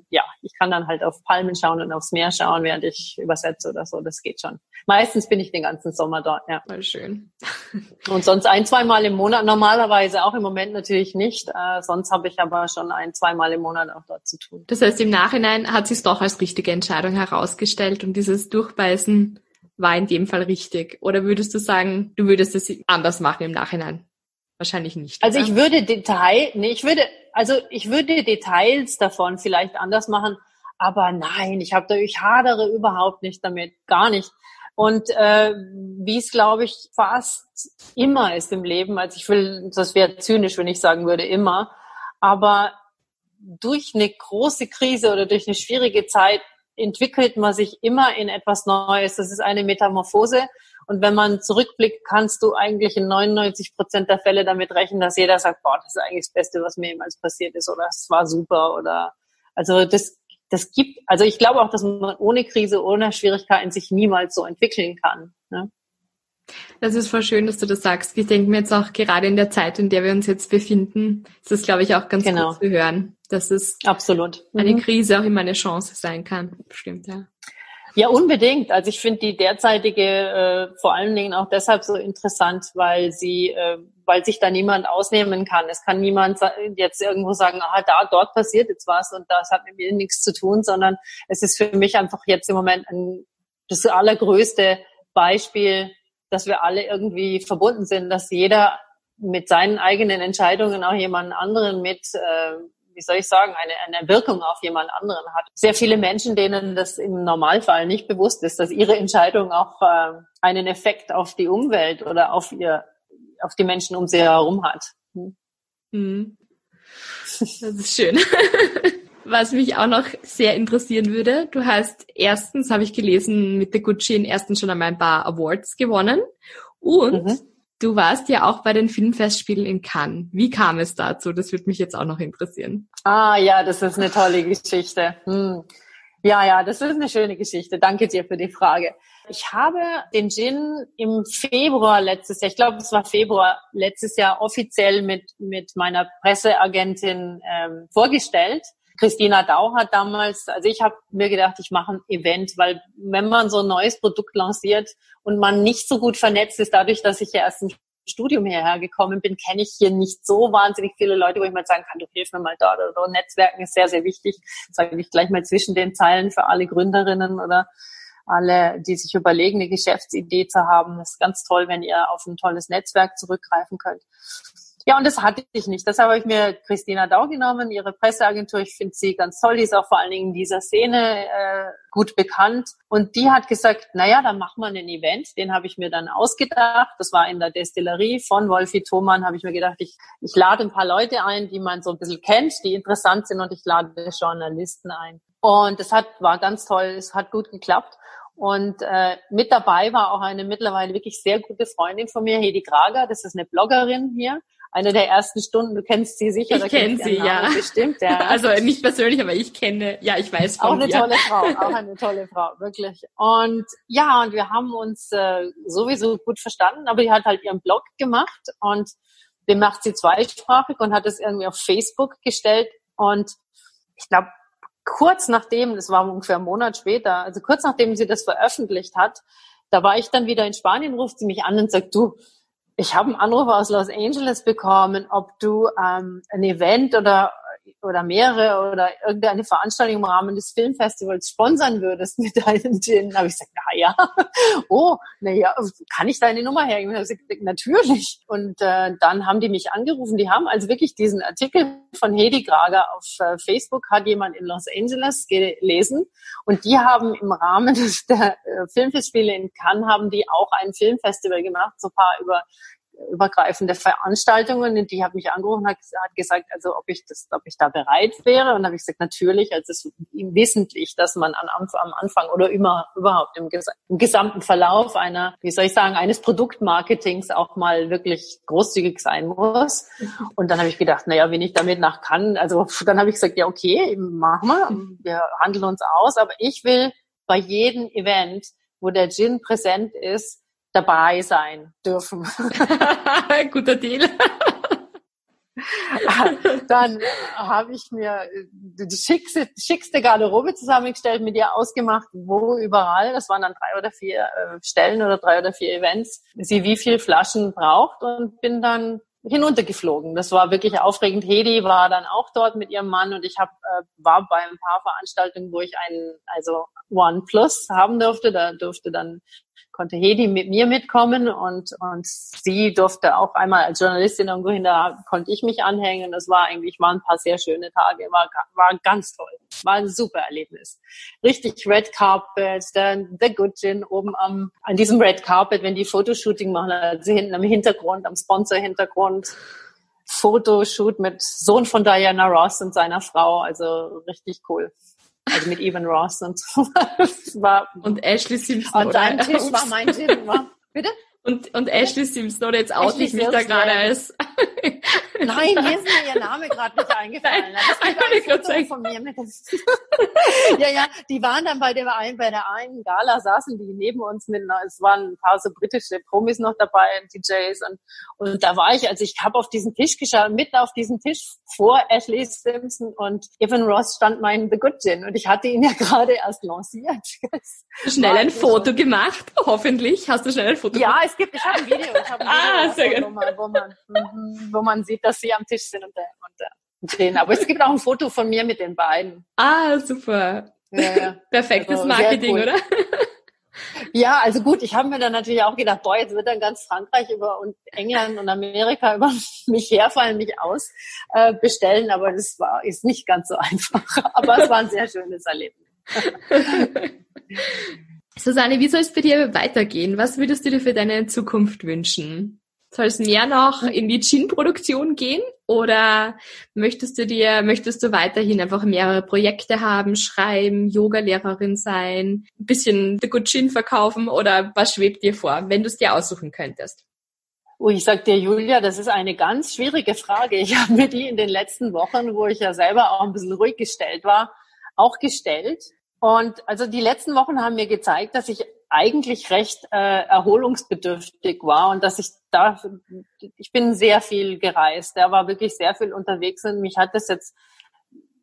ja, ich kann dann halt auf Palmen schauen und aufs Meer schauen, während ich übersetze oder so. Das geht schon. Meistens bin ich den ganzen Sommer dort, ja. Voll schön. Und sonst ein, zweimal im Monat, normalerweise auch im Moment natürlich nicht. Äh, sonst habe ich aber schon ein, zweimal im Monat auch dort zu tun. Das heißt, im Nachhinein hat sich doch als richtige Entscheidung herausgestellt und dieses Durchbeißen war in dem Fall richtig. Oder würdest du sagen, du würdest es anders machen im Nachhinein? Wahrscheinlich nicht. Also oder? ich würde Detail, nee, ich würde, also ich würde Details davon vielleicht anders machen, aber nein, ich habe da, ich hadere überhaupt nicht damit, gar nicht. Und äh, wie es, glaube ich, fast immer ist im Leben, also ich will, das wäre zynisch, wenn ich sagen würde, immer, aber durch eine große Krise oder durch eine schwierige Zeit entwickelt man sich immer in etwas Neues. Das ist eine Metamorphose. Und wenn man zurückblickt, kannst du eigentlich in 99 Prozent der Fälle damit rechnen, dass jeder sagt, boah, das ist eigentlich das Beste, was mir jemals passiert ist oder es war super oder, also das, das gibt, also ich glaube auch, dass man ohne Krise, ohne Schwierigkeiten sich niemals so entwickeln kann. Ne? Das ist voll schön, dass du das sagst. Ich denke mir jetzt auch gerade in der Zeit, in der wir uns jetzt befinden, ist das, glaube ich, auch ganz genau. gut zu hören, dass es Absolut. Mhm. eine Krise auch immer eine Chance sein kann. Stimmt, ja. Ja, unbedingt. Also ich finde die derzeitige äh, vor allen Dingen auch deshalb so interessant, weil sie, äh, weil sich da niemand ausnehmen kann. Es kann niemand jetzt irgendwo sagen, ah, da, dort passiert jetzt was und das hat mit mir nichts zu tun, sondern es ist für mich einfach jetzt im Moment ein, das allergrößte Beispiel, dass wir alle irgendwie verbunden sind, dass jeder mit seinen eigenen Entscheidungen auch jemanden anderen mit äh, wie soll ich sagen, eine, eine Wirkung auf jemand anderen hat. Sehr viele Menschen, denen das im Normalfall nicht bewusst ist, dass ihre Entscheidung auch äh, einen Effekt auf die Umwelt oder auf ihr, auf die Menschen um sie herum hat. Hm. Mhm. Das ist schön. Was mich auch noch sehr interessieren würde, du hast erstens, habe ich gelesen, mit der Gucci in ersten schon einmal ein paar Awards gewonnen und mhm. Du warst ja auch bei den Filmfestspielen in Cannes. Wie kam es dazu? Das würde mich jetzt auch noch interessieren. Ah ja, das ist eine tolle Geschichte. Hm. Ja, ja, das ist eine schöne Geschichte. Danke dir für die Frage. Ich habe den Gin im Februar letztes Jahr, ich glaube, es war Februar letztes Jahr offiziell mit, mit meiner Presseagentin ähm, vorgestellt. Christina Dau hat damals, also ich habe mir gedacht, ich mache ein Event, weil wenn man so ein neues Produkt lanciert und man nicht so gut vernetzt ist, dadurch, dass ich ja erst im Studium hierher gekommen bin, kenne ich hier nicht so wahnsinnig viele Leute, wo ich mal sagen kann, du hilf mir mal dort oder so. Netzwerken ist sehr, sehr wichtig. Sage ich gleich mal zwischen den Zeilen für alle Gründerinnen oder alle, die sich überlegen, eine Geschäftsidee zu haben. Das ist ganz toll, wenn ihr auf ein tolles Netzwerk zurückgreifen könnt. Ja, und das hatte ich nicht. Deshalb habe ich mir Christina Dau genommen, ihre Presseagentur. Ich finde sie ganz toll. Die ist auch vor allen Dingen in dieser Szene äh, gut bekannt. Und die hat gesagt, naja, dann machen wir ein Event. Den habe ich mir dann ausgedacht. Das war in der Destillerie von Wolfi Thomann. Habe ich mir gedacht, ich, ich lade ein paar Leute ein, die man so ein bisschen kennt, die interessant sind und ich lade Journalisten ein. Und es hat, war ganz toll. Es hat gut geklappt. Und äh, mit dabei war auch eine mittlerweile wirklich sehr gute Freundin von mir, Hedi Grager. Das ist eine Bloggerin hier eine der ersten Stunden. Du kennst sie sicher. Ich kenne sie, ja. Bestimmt, ja. Also nicht persönlich, aber ich kenne, ja, ich weiß von Auch eine dir. tolle Frau, auch eine tolle Frau, wirklich. Und ja, und wir haben uns äh, sowieso gut verstanden, aber die hat halt ihren Blog gemacht und den macht sie zweisprachig und hat es irgendwie auf Facebook gestellt und ich glaube, kurz nachdem, das war ungefähr einen Monat später, also kurz nachdem sie das veröffentlicht hat, da war ich dann wieder in Spanien, ruft sie mich an und sagt, du, ich habe einen Anruf aus Los Angeles bekommen, ob du ähm, ein Event oder oder mehrere oder irgendeine Veranstaltung im Rahmen des Filmfestivals sponsern würdest mit deinem Gin. Da habe ich gesagt, na ja, oh, na ja, kann ich deine Nummer hergeben? Ich gesagt, natürlich. Und äh, dann haben die mich angerufen. Die haben also wirklich diesen Artikel von Hedi Grager auf äh, Facebook hat jemand in Los Angeles gelesen und die haben im Rahmen der äh, Filmfestspiele in Cannes haben die auch ein Filmfestival gemacht, so ein paar über übergreifende Veranstaltungen und die hat mich angerufen und hat, gesagt, also ob ich das, ob ich da bereit wäre. Und habe ich gesagt, natürlich, also es ist wissentlich, dass man an, am Anfang oder immer überhaupt im, im, gesamten Verlauf einer, wie soll ich sagen, eines Produktmarketings auch mal wirklich großzügig sein muss. Und dann habe ich gedacht, naja, wenn ich damit nach kann, also dann habe ich gesagt, ja okay, machen wir, wir handeln uns aus, aber ich will bei jedem Event, wo der Gin präsent ist, dabei sein dürfen. Guter Deal. dann habe ich mir die schickste, schickste Garderobe zusammengestellt, mit ihr ausgemacht, wo überall, das waren dann drei oder vier äh, Stellen oder drei oder vier Events, sie wie viel Flaschen braucht und bin dann hinuntergeflogen. Das war wirklich aufregend. Hedi war dann auch dort mit ihrem Mann und ich hab, äh, war bei ein paar Veranstaltungen, wo ich einen, also One Plus haben durfte. Da durfte dann konnte Hedi mit mir mitkommen und, und sie durfte auch einmal als Journalistin irgendwo hin, da konnte ich mich anhängen. Das war eigentlich, waren ein paar sehr schöne Tage, war, war ganz toll. War ein super Erlebnis. Richtig Red Carpet, der, der Good Gin oben am, an diesem Red Carpet, wenn die Fotoshooting machen, also hinten am Hintergrund, am Sponsor-Hintergrund. Fotoshoot mit Sohn von Diana Ross und seiner Frau, also richtig cool also mit Evan Ross und so. war und Ashley Simpson. An deinem Tisch war mein Tisch. Bitte? Und, und Ashley Simpson, oder jetzt oute ich mich da gerade als. Nein, hier ist mir ihr Name gerade nicht eingefallen. Das ist ein Foto von mir. Ja, ja, die waren dann bei der einen, bei der einen Gala saßen die neben uns mit, es waren ein paar so britische Promis noch dabei, DJs und, und da war ich, also ich habe auf diesen Tisch geschaut, mitten auf diesem Tisch vor Ashley Simpson und Evan Ross stand mein The Good Gin und ich hatte ihn ja gerade erst lanciert. Schnell ein Foto gemacht, hoffentlich. Hast du schnell ein Foto ja, gemacht? es gibt, ich habe ein Video, ich habe ein ah, Video, ah, sehr wo, man, wo, man, mhm, wo man sieht, dass sie am Tisch sind und, und den. Aber es gibt auch ein Foto von mir mit den beiden. Ah, super. Ja, ja. Perfektes also, Marketing, cool. oder? Ja, also gut, ich habe mir dann natürlich auch gedacht, boah, jetzt wird dann ganz Frankreich über und England und Amerika über mich herfallen, mich aus äh, aber das war ist nicht ganz so einfach. Aber es war ein sehr schönes Erlebnis. Susanne, wie soll es bei dir weitergehen? Was würdest du dir für deine Zukunft wünschen? Soll es mehr noch in die Gin-Produktion gehen oder möchtest du dir, möchtest du weiterhin einfach mehrere Projekte haben, schreiben, Yoga-Lehrerin sein, ein bisschen The Good Gin verkaufen oder was schwebt dir vor, wenn du es dir aussuchen könntest? Oh, ich sag dir, Julia, das ist eine ganz schwierige Frage. Ich habe mir die in den letzten Wochen, wo ich ja selber auch ein bisschen ruhig gestellt war, auch gestellt. Und also die letzten Wochen haben mir gezeigt, dass ich eigentlich recht äh, erholungsbedürftig war und dass ich da, ich bin sehr viel gereist, er war wirklich sehr viel unterwegs und mich hat das jetzt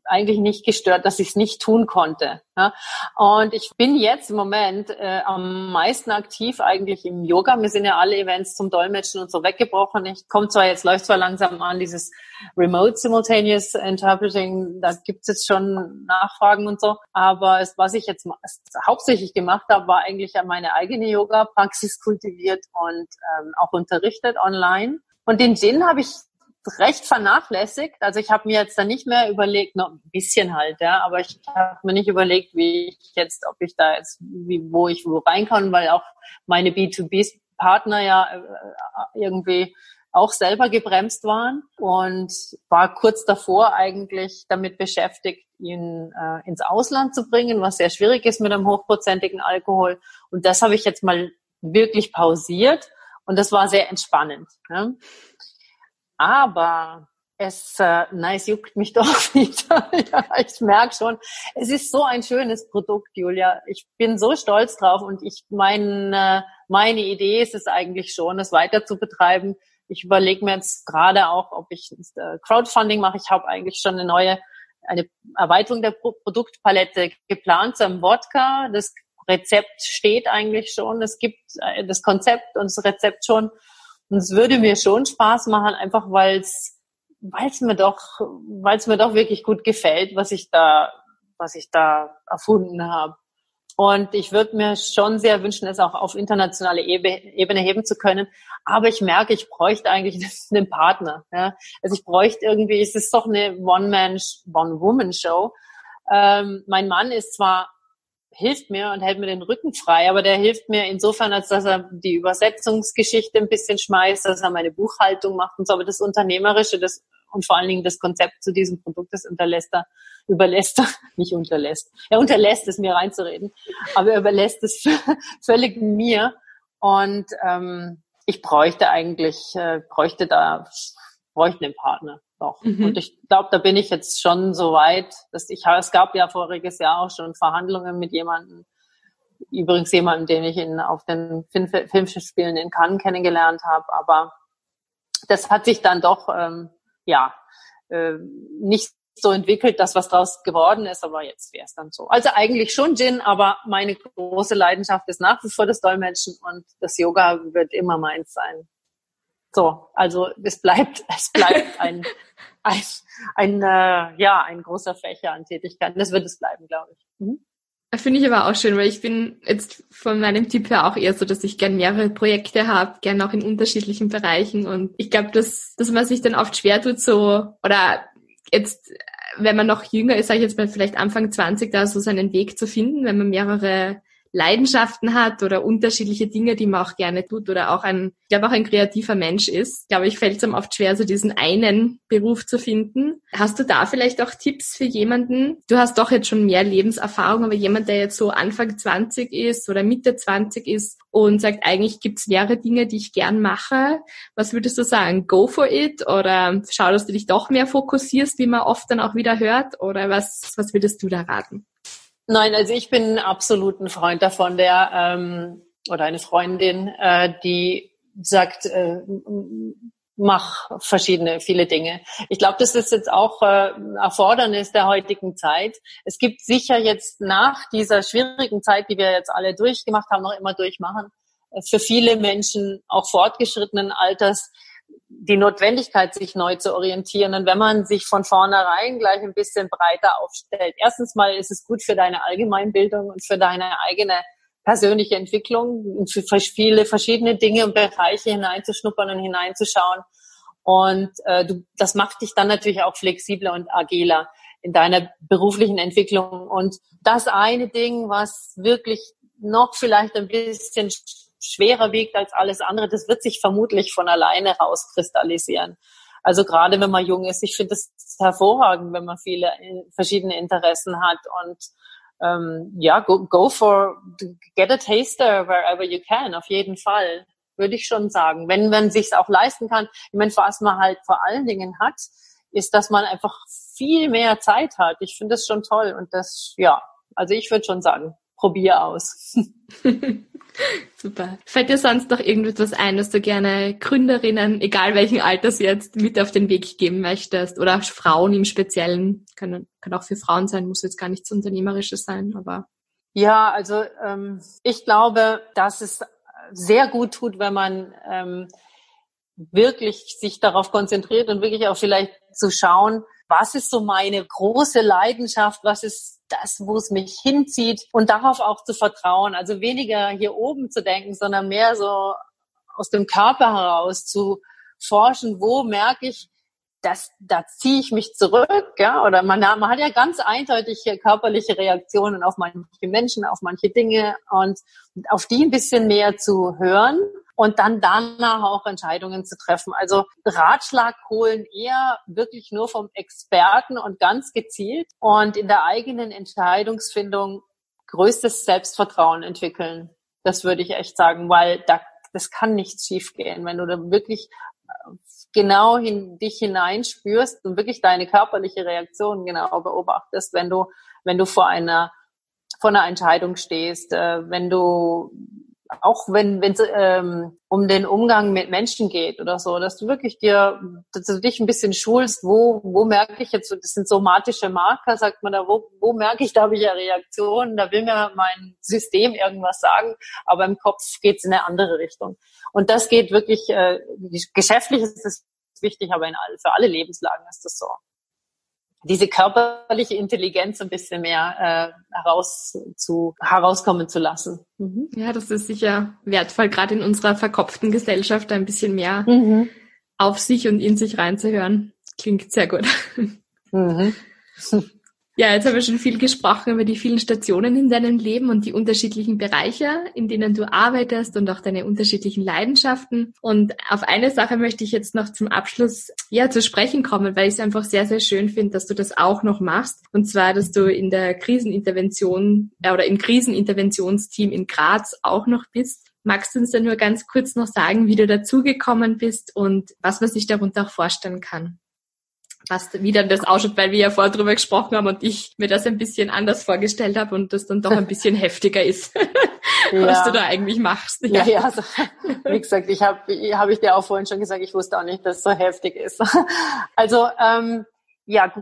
eigentlich nicht gestört, dass ich es nicht tun konnte. Ja? Und ich bin jetzt im Moment äh, am meisten aktiv eigentlich im Yoga. Wir sind ja alle Events zum Dolmetschen und so weggebrochen. Ich komme zwar jetzt, läuft zwar langsam an, dieses Remote Simultaneous Interpreting, da gibt es jetzt schon Nachfragen und so. Aber es, was ich jetzt hauptsächlich gemacht habe, war eigentlich meine eigene Yoga-Praxis kultiviert und ähm, auch unterrichtet online. Und den Gin habe ich recht vernachlässigt. Also ich habe mir jetzt da nicht mehr überlegt, noch ein bisschen halt, ja, aber ich habe mir nicht überlegt, wie ich jetzt, ob ich da jetzt, wie, wo ich wo rein kann, weil auch meine B2B-Partner ja äh, irgendwie auch selber gebremst waren und war kurz davor eigentlich damit beschäftigt, ihn äh, ins Ausland zu bringen, was sehr schwierig ist mit einem hochprozentigen Alkohol. Und das habe ich jetzt mal wirklich pausiert und das war sehr entspannend. Ja. Aber es, äh, nein, es juckt mich doch wieder. ja, ich merke schon, es ist so ein schönes Produkt, Julia. Ich bin so stolz drauf und ich meine, meine Idee ist es eigentlich schon, es weiter zu betreiben. Ich überlege mir jetzt gerade auch, ob ich äh, Crowdfunding mache. Ich habe eigentlich schon eine neue, eine Erweiterung der Pro Produktpalette geplant zum Wodka. Das Rezept steht eigentlich schon. Es gibt äh, das Konzept und das Rezept schon. Und es würde mir schon Spaß machen, einfach weil es weil es mir doch weil es mir doch wirklich gut gefällt, was ich da was ich da erfunden habe. Und ich würde mir schon sehr wünschen, es auch auf internationale Ebene heben zu können. Aber ich merke, ich bräuchte eigentlich einen Partner. Ja? Also ich bräuchte irgendwie, es ist doch eine One-Man, One-Woman-Show. Ähm, mein Mann ist zwar hilft mir und hält mir den Rücken frei, aber der hilft mir insofern, als dass er die Übersetzungsgeschichte ein bisschen schmeißt, dass er meine Buchhaltung macht und so, aber das Unternehmerische, das und vor allen Dingen das Konzept zu diesem Produkt, das unterlässt er, überlässt er, nicht unterlässt, er unterlässt es mir reinzureden, aber er überlässt es völlig mir. Und ähm, ich bräuchte eigentlich, äh, bräuchte da, bräuchte einen Partner doch. Mhm. Und ich glaube, da bin ich jetzt schon so weit, dass ich, es gab ja voriges Jahr auch schon Verhandlungen mit jemandem, übrigens jemanden, den ich in, auf den Film, Filmspielen in Cannes kennengelernt habe, aber das hat sich dann doch ähm, ja, äh, nicht so entwickelt, dass was draus geworden ist, aber jetzt wäre es dann so. Also eigentlich schon Gin, aber meine große Leidenschaft ist nach wie vor das Dolmetschen und das Yoga wird immer meins sein. So, also es bleibt, es bleibt ein, ein, ein, äh, ja, ein großer Fächer an Tätigkeiten. Das wird es bleiben, glaube ich. Mhm. Finde ich aber auch schön, weil ich bin jetzt von meinem Typ her auch eher so, dass ich gern mehrere Projekte habe, gern auch in unterschiedlichen Bereichen. Und ich glaube, dass, dass man sich dann oft schwer tut, so, oder jetzt, wenn man noch jünger ist, sage ich jetzt mal vielleicht Anfang 20, da so seinen Weg zu finden, wenn man mehrere Leidenschaften hat oder unterschiedliche Dinge, die man auch gerne tut oder auch ein, ich glaube auch ein kreativer Mensch ist, glaube ich, fällt es einem oft schwer, so diesen einen Beruf zu finden. Hast du da vielleicht auch Tipps für jemanden? Du hast doch jetzt schon mehr Lebenserfahrung, aber jemand, der jetzt so Anfang 20 ist oder Mitte 20 ist und sagt, eigentlich gibt es mehrere Dinge, die ich gern mache. Was würdest du sagen? Go for it oder schau, dass du dich doch mehr fokussierst, wie man oft dann auch wieder hört? Oder was, was würdest du da raten? Nein, also ich bin absolut ein Freund davon, der ähm, oder eine Freundin, äh, die sagt, äh, mach verschiedene, viele Dinge. Ich glaube, das ist jetzt auch äh, Erfordernis der heutigen Zeit. Es gibt sicher jetzt nach dieser schwierigen Zeit, die wir jetzt alle durchgemacht haben, noch immer durchmachen, äh, für viele Menschen auch fortgeschrittenen Alters die Notwendigkeit, sich neu zu orientieren. Und wenn man sich von vornherein gleich ein bisschen breiter aufstellt, erstens mal ist es gut für deine Allgemeinbildung und für deine eigene persönliche Entwicklung, für viele verschiedene Dinge und Bereiche hineinzuschnuppern und hineinzuschauen. Und äh, du, das macht dich dann natürlich auch flexibler und agiler in deiner beruflichen Entwicklung. Und das eine Ding, was wirklich noch vielleicht ein bisschen schwerer wiegt als alles andere, das wird sich vermutlich von alleine rauskristallisieren. Also gerade wenn man jung ist, ich finde es hervorragend, wenn man viele verschiedene Interessen hat und ähm, ja, go, go for, get a taster wherever you can, auf jeden Fall, würde ich schon sagen. Wenn man sich auch leisten kann, ich meine, was man halt vor allen Dingen hat, ist, dass man einfach viel mehr Zeit hat. Ich finde das schon toll und das, ja, also ich würde schon sagen, probier aus. Super. Fällt dir sonst noch irgendetwas ein, was du gerne Gründerinnen, egal welchen Alters jetzt, mit auf den Weg geben möchtest? Oder Frauen im Speziellen? Kann, kann auch für Frauen sein, muss jetzt gar nichts Unternehmerisches sein, aber. Ja, also ähm, ich glaube, dass es sehr gut tut, wenn man ähm, wirklich sich darauf konzentriert und wirklich auch vielleicht zu schauen, was ist so meine große Leidenschaft, was ist das, wo es mich hinzieht. Und darauf auch zu vertrauen. Also weniger hier oben zu denken, sondern mehr so aus dem Körper heraus zu forschen, wo merke ich, das, da ziehe ich mich zurück, ja, oder man, man hat ja ganz eindeutige körperliche Reaktionen auf manche Menschen, auf manche Dinge. Und auf die ein bisschen mehr zu hören und dann danach auch Entscheidungen zu treffen. Also Ratschlag holen eher wirklich nur vom Experten und ganz gezielt und in der eigenen Entscheidungsfindung größtes Selbstvertrauen entwickeln. Das würde ich echt sagen, weil da, das kann nichts schiefgehen, wenn du da wirklich äh, genau in dich hineinspürst und wirklich deine körperliche Reaktion genau beobachtest, wenn du, wenn du vor einer, vor einer Entscheidung stehst, äh, wenn du auch wenn es ähm, um den Umgang mit Menschen geht oder so, dass du wirklich dir, dass du dich ein bisschen schulst, wo wo merke ich jetzt, das sind somatische Marker, sagt man da, wo wo merke ich, da habe ich ja Reaktionen, da will mir mein System irgendwas sagen, aber im Kopf geht es in eine andere Richtung. Und das geht wirklich, äh, geschäftlich ist es wichtig, aber in für alle Lebenslagen ist das so diese körperliche Intelligenz ein bisschen mehr äh, heraus zu, herauskommen zu lassen. Mhm. Ja, das ist sicher wertvoll, gerade in unserer verkopften Gesellschaft ein bisschen mehr mhm. auf sich und in sich reinzuhören. Klingt sehr gut. Mhm. Ja, jetzt haben wir schon viel gesprochen über die vielen Stationen in deinem Leben und die unterschiedlichen Bereiche, in denen du arbeitest und auch deine unterschiedlichen Leidenschaften. Und auf eine Sache möchte ich jetzt noch zum Abschluss ja zu sprechen kommen, weil ich es einfach sehr, sehr schön finde, dass du das auch noch machst. Und zwar, dass du in der Krisenintervention äh, oder im Kriseninterventionsteam in Graz auch noch bist. Magst du uns dann nur ganz kurz noch sagen, wie du dazugekommen bist und was man sich darunter auch vorstellen kann? Was wie dann das ausschaut, weil wir ja vorher drüber gesprochen haben und ich mir das ein bisschen anders vorgestellt habe und das dann doch ein bisschen heftiger ist. ja. was du da eigentlich machst. Ja, ja, ja also, wie gesagt, ich habe hab ich dir auch vorhin schon gesagt, ich wusste auch nicht, dass es so heftig ist. Also ähm, ja,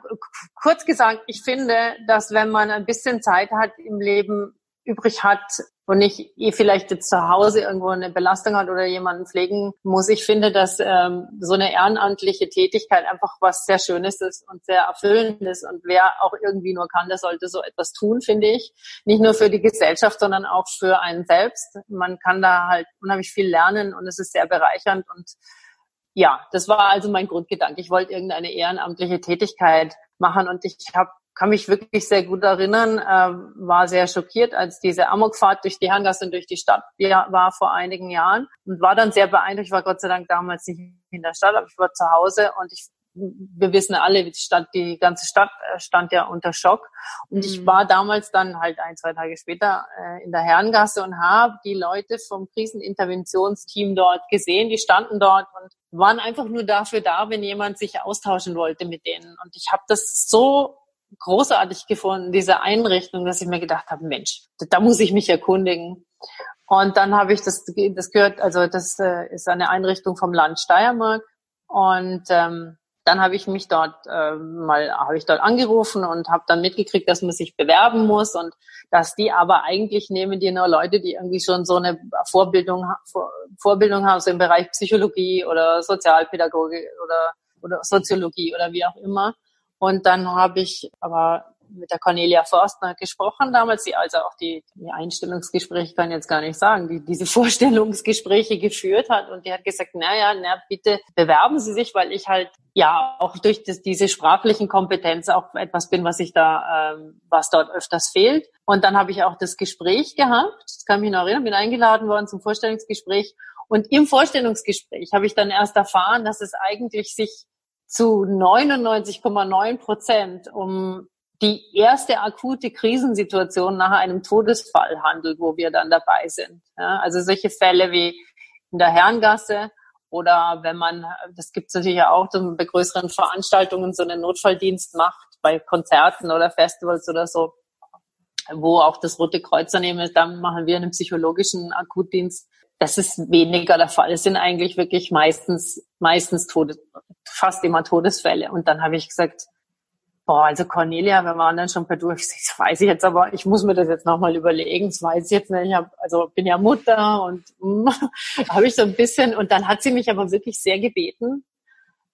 kurz gesagt, ich finde, dass wenn man ein bisschen Zeit hat im Leben übrig hat und nicht eh vielleicht jetzt zu Hause irgendwo eine Belastung hat oder jemanden pflegen muss, ich finde, dass ähm, so eine ehrenamtliche Tätigkeit einfach was sehr Schönes ist und sehr erfüllendes und wer auch irgendwie nur kann, der sollte so etwas tun, finde ich. Nicht nur für die Gesellschaft, sondern auch für einen selbst. Man kann da halt unheimlich viel lernen und es ist sehr bereichernd und ja, das war also mein Grundgedanke. Ich wollte irgendeine ehrenamtliche Tätigkeit machen und ich habe kann mich wirklich sehr gut erinnern, äh, war sehr schockiert, als diese Amokfahrt durch die Herrengasse und durch die Stadt war vor einigen Jahren und war dann sehr beeindruckt. Ich war Gott sei Dank damals nicht in der Stadt, aber ich war zu Hause und ich wir wissen alle, die Stadt, die ganze Stadt äh, stand ja unter Schock. Und mhm. ich war damals dann halt ein, zwei Tage später äh, in der Herrengasse und habe die Leute vom Kriseninterventionsteam dort gesehen. Die standen dort und waren einfach nur dafür da, wenn jemand sich austauschen wollte mit denen. Und ich habe das so großartig gefunden, diese Einrichtung, dass ich mir gedacht habe, Mensch, da muss ich mich erkundigen. Und dann habe ich das, das gehört, also das äh, ist eine Einrichtung vom Land Steiermark. Und ähm, dann habe ich mich dort äh, mal habe ich dort angerufen und habe dann mitgekriegt, dass man sich bewerben muss und dass die aber eigentlich nehmen die nur Leute, die irgendwie schon so eine Vorbildung Vor, Vorbildung haben so im Bereich Psychologie oder Sozialpädagogik oder oder Soziologie oder wie auch immer. Und dann habe ich aber mit der Cornelia Forstner gesprochen damals, die also auch die, die Einstellungsgespräche kann ich jetzt gar nicht sagen, die diese Vorstellungsgespräche geführt hat. Und die hat gesagt, naja, na bitte bewerben Sie sich, weil ich halt ja auch durch das, diese sprachlichen Kompetenz auch etwas bin, was ich da, ähm, was dort öfters fehlt. Und dann habe ich auch das Gespräch gehabt, das kann mich noch erinnern, bin eingeladen worden zum Vorstellungsgespräch. Und im Vorstellungsgespräch habe ich dann erst erfahren, dass es eigentlich sich zu 99,9 Prozent um die erste akute Krisensituation nach einem Todesfall handelt, wo wir dann dabei sind. Ja, also solche Fälle wie in der Herrengasse oder wenn man, das gibt es natürlich auch, bei größeren Veranstaltungen so einen Notfalldienst macht, bei Konzerten oder Festivals oder so, wo auch das Rote Kreuz daneben ist, dann machen wir einen psychologischen Akutdienst. Das ist weniger der Fall. Es sind eigentlich wirklich meistens, meistens Todes, fast immer Todesfälle. Und dann habe ich gesagt, Boah, also Cornelia, wir waren dann schon per durch. Das weiß ich jetzt aber, ich muss mir das jetzt nochmal überlegen. Das weiß ich jetzt nicht. Ich hab, also bin ja Mutter und mm, habe ich so ein bisschen. Und dann hat sie mich aber wirklich sehr gebeten.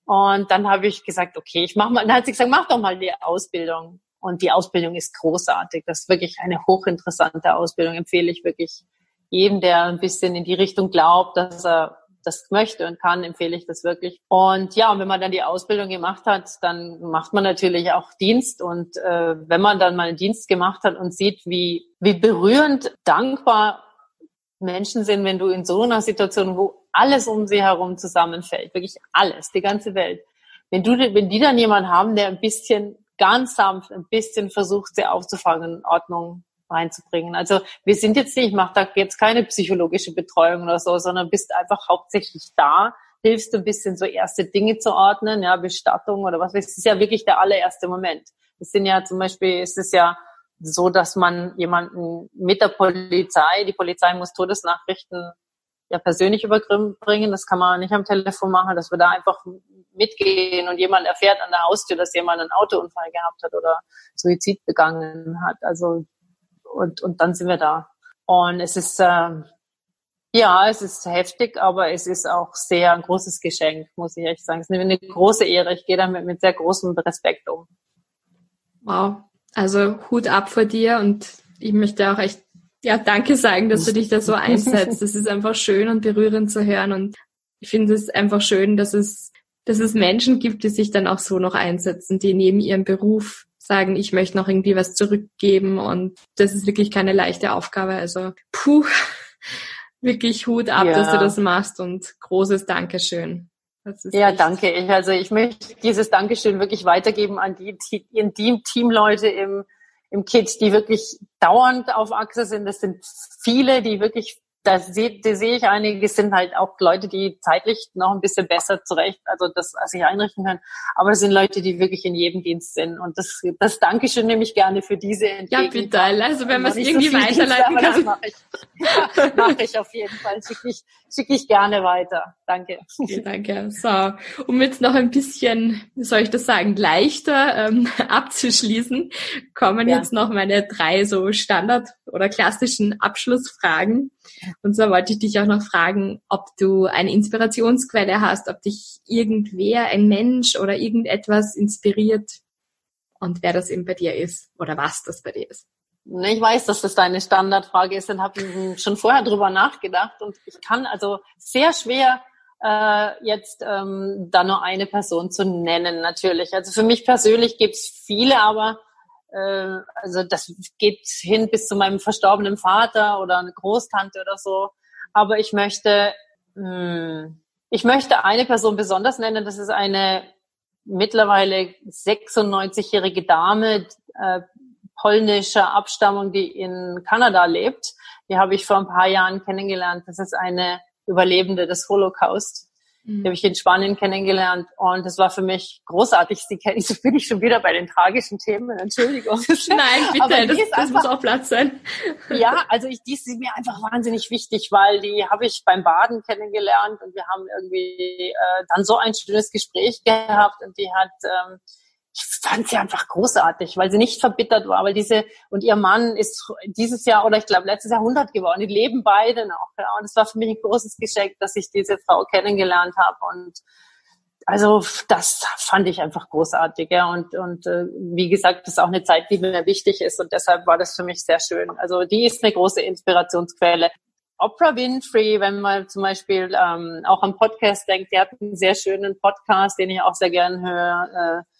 Und dann habe ich gesagt, okay, ich mach mal. Dann hat sie gesagt, mach doch mal die Ausbildung. Und die Ausbildung ist großartig. Das ist wirklich eine hochinteressante Ausbildung. Empfehle ich wirklich jedem, der ein bisschen in die Richtung glaubt, dass er das möchte und kann, empfehle ich das wirklich. Und ja, und wenn man dann die Ausbildung gemacht hat, dann macht man natürlich auch Dienst. Und äh, wenn man dann mal einen Dienst gemacht hat und sieht, wie, wie berührend dankbar Menschen sind, wenn du in so einer Situation, wo alles um sie herum zusammenfällt, wirklich alles, die ganze Welt. Wenn du, wenn die dann jemanden haben, der ein bisschen ganz sanft, ein bisschen versucht, sie aufzufangen, in Ordnung reinzubringen. Also wir sind jetzt nicht, ich mache da jetzt keine psychologische Betreuung oder so, sondern bist einfach hauptsächlich da, hilfst ein bisschen so erste Dinge zu ordnen, ja, Bestattung oder was. Es ist ja wirklich der allererste Moment. Es sind ja zum Beispiel, ist es ja so, dass man jemanden mit der Polizei, die Polizei muss Todesnachrichten ja persönlich überbringen. Das kann man nicht am Telefon machen, dass wir da einfach mitgehen und jemand erfährt an der Haustür, dass jemand einen Autounfall gehabt hat oder Suizid begangen hat. Also und, und dann sind wir da. Und es ist, äh, ja, es ist heftig, aber es ist auch sehr ein großes Geschenk, muss ich echt sagen. Es ist eine große Ehre. Ich gehe damit mit sehr großem Respekt um. Wow. Also Hut ab vor dir und ich möchte auch echt ja, danke sagen, dass du dich da so einsetzt. Das ist einfach schön und berührend zu hören und ich finde es einfach schön, dass es, dass es Menschen gibt, die sich dann auch so noch einsetzen, die neben ihrem Beruf sagen, ich möchte noch irgendwie was zurückgeben und das ist wirklich keine leichte Aufgabe. Also puh, wirklich Hut ab, ja. dass du das machst und großes Dankeschön. Ja, echt. danke. Ich, also ich möchte dieses Dankeschön wirklich weitergeben an die, die, die Teamleute im, im Kit, die wirklich dauernd auf Achse sind. Das sind viele, die wirklich da sehe seh ich einige, sind halt auch Leute, die zeitlich noch ein bisschen besser zurecht, also das sich einrichten können. Aber es sind Leute, die wirklich in jedem Dienst sind. Und das, das danke ich schon nämlich gerne für diese Entwicklung. Ja, bitte. Also wenn man es irgendwie so weiterleiten kann. Das mache ich. Ja, mache ich auf jeden Fall. Schicke ich, schicke ich gerne weiter. Danke. Okay, danke. So, um jetzt noch ein bisschen, wie soll ich das sagen, leichter ähm, abzuschließen, kommen ja. jetzt noch meine drei so Standard- oder klassischen Abschlussfragen. Und zwar wollte ich dich auch noch fragen, ob du eine Inspirationsquelle hast, ob dich irgendwer, ein Mensch oder irgendetwas inspiriert und wer das eben bei dir ist oder was das bei dir ist. Ich weiß, dass das deine Standardfrage ist und habe schon vorher drüber nachgedacht und ich kann also sehr schwer äh, jetzt ähm, da nur eine Person zu nennen natürlich. Also für mich persönlich gibt's viele, aber äh, also das geht hin bis zu meinem verstorbenen Vater oder eine Großtante oder so. Aber ich möchte, mh, hm, ich möchte eine Person besonders nennen. Das ist eine mittlerweile 96-jährige Dame äh, polnischer Abstammung, die in Kanada lebt. Die habe ich vor ein paar Jahren kennengelernt. Das ist eine Überlebende des Holocaust. Die habe ich in Spanien kennengelernt und das war für mich großartig. Sie kennen, so bin ich schon wieder bei den tragischen Themen, Entschuldigung. Nein, bitte, das, das einfach, muss auch Platz sein. Ja, also ich, die ist mir einfach wahnsinnig wichtig, weil die habe ich beim Baden kennengelernt und wir haben irgendwie äh, dann so ein schönes Gespräch gehabt und die hat ähm, ich fand sie einfach großartig, weil sie nicht verbittert war, weil diese und ihr Mann ist dieses Jahr oder ich glaube letztes Jahr 100 geworden. Die leben beide noch. Ja, und es war für mich ein großes Geschenk, dass ich diese Frau kennengelernt habe und also das fand ich einfach großartig, ja. Und, und äh, wie gesagt, das ist auch eine Zeit, die mir wichtig ist und deshalb war das für mich sehr schön. Also die ist eine große Inspirationsquelle. Oprah Winfrey, wenn man zum Beispiel ähm, auch am Podcast denkt, die hat einen sehr schönen Podcast, den ich auch sehr gern höre. Äh,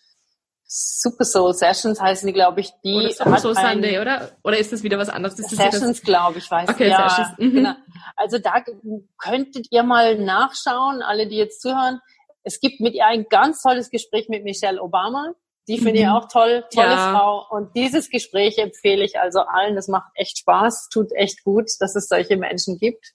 Super Soul Sessions heißen die, glaube ich, die. Oder Super Soul Sunday, oder? Oder ist das wieder was anderes? Das Sessions, glaube ich, weiß okay, ja, Sessions. Mhm. Genau. Also da könntet ihr mal nachschauen, alle, die jetzt zuhören. Es gibt mit ihr ein ganz tolles Gespräch mit Michelle Obama. Die finde mhm. ich auch toll, tolle ja. Frau. Und dieses Gespräch empfehle ich also allen. Das macht echt Spaß, tut echt gut, dass es solche Menschen gibt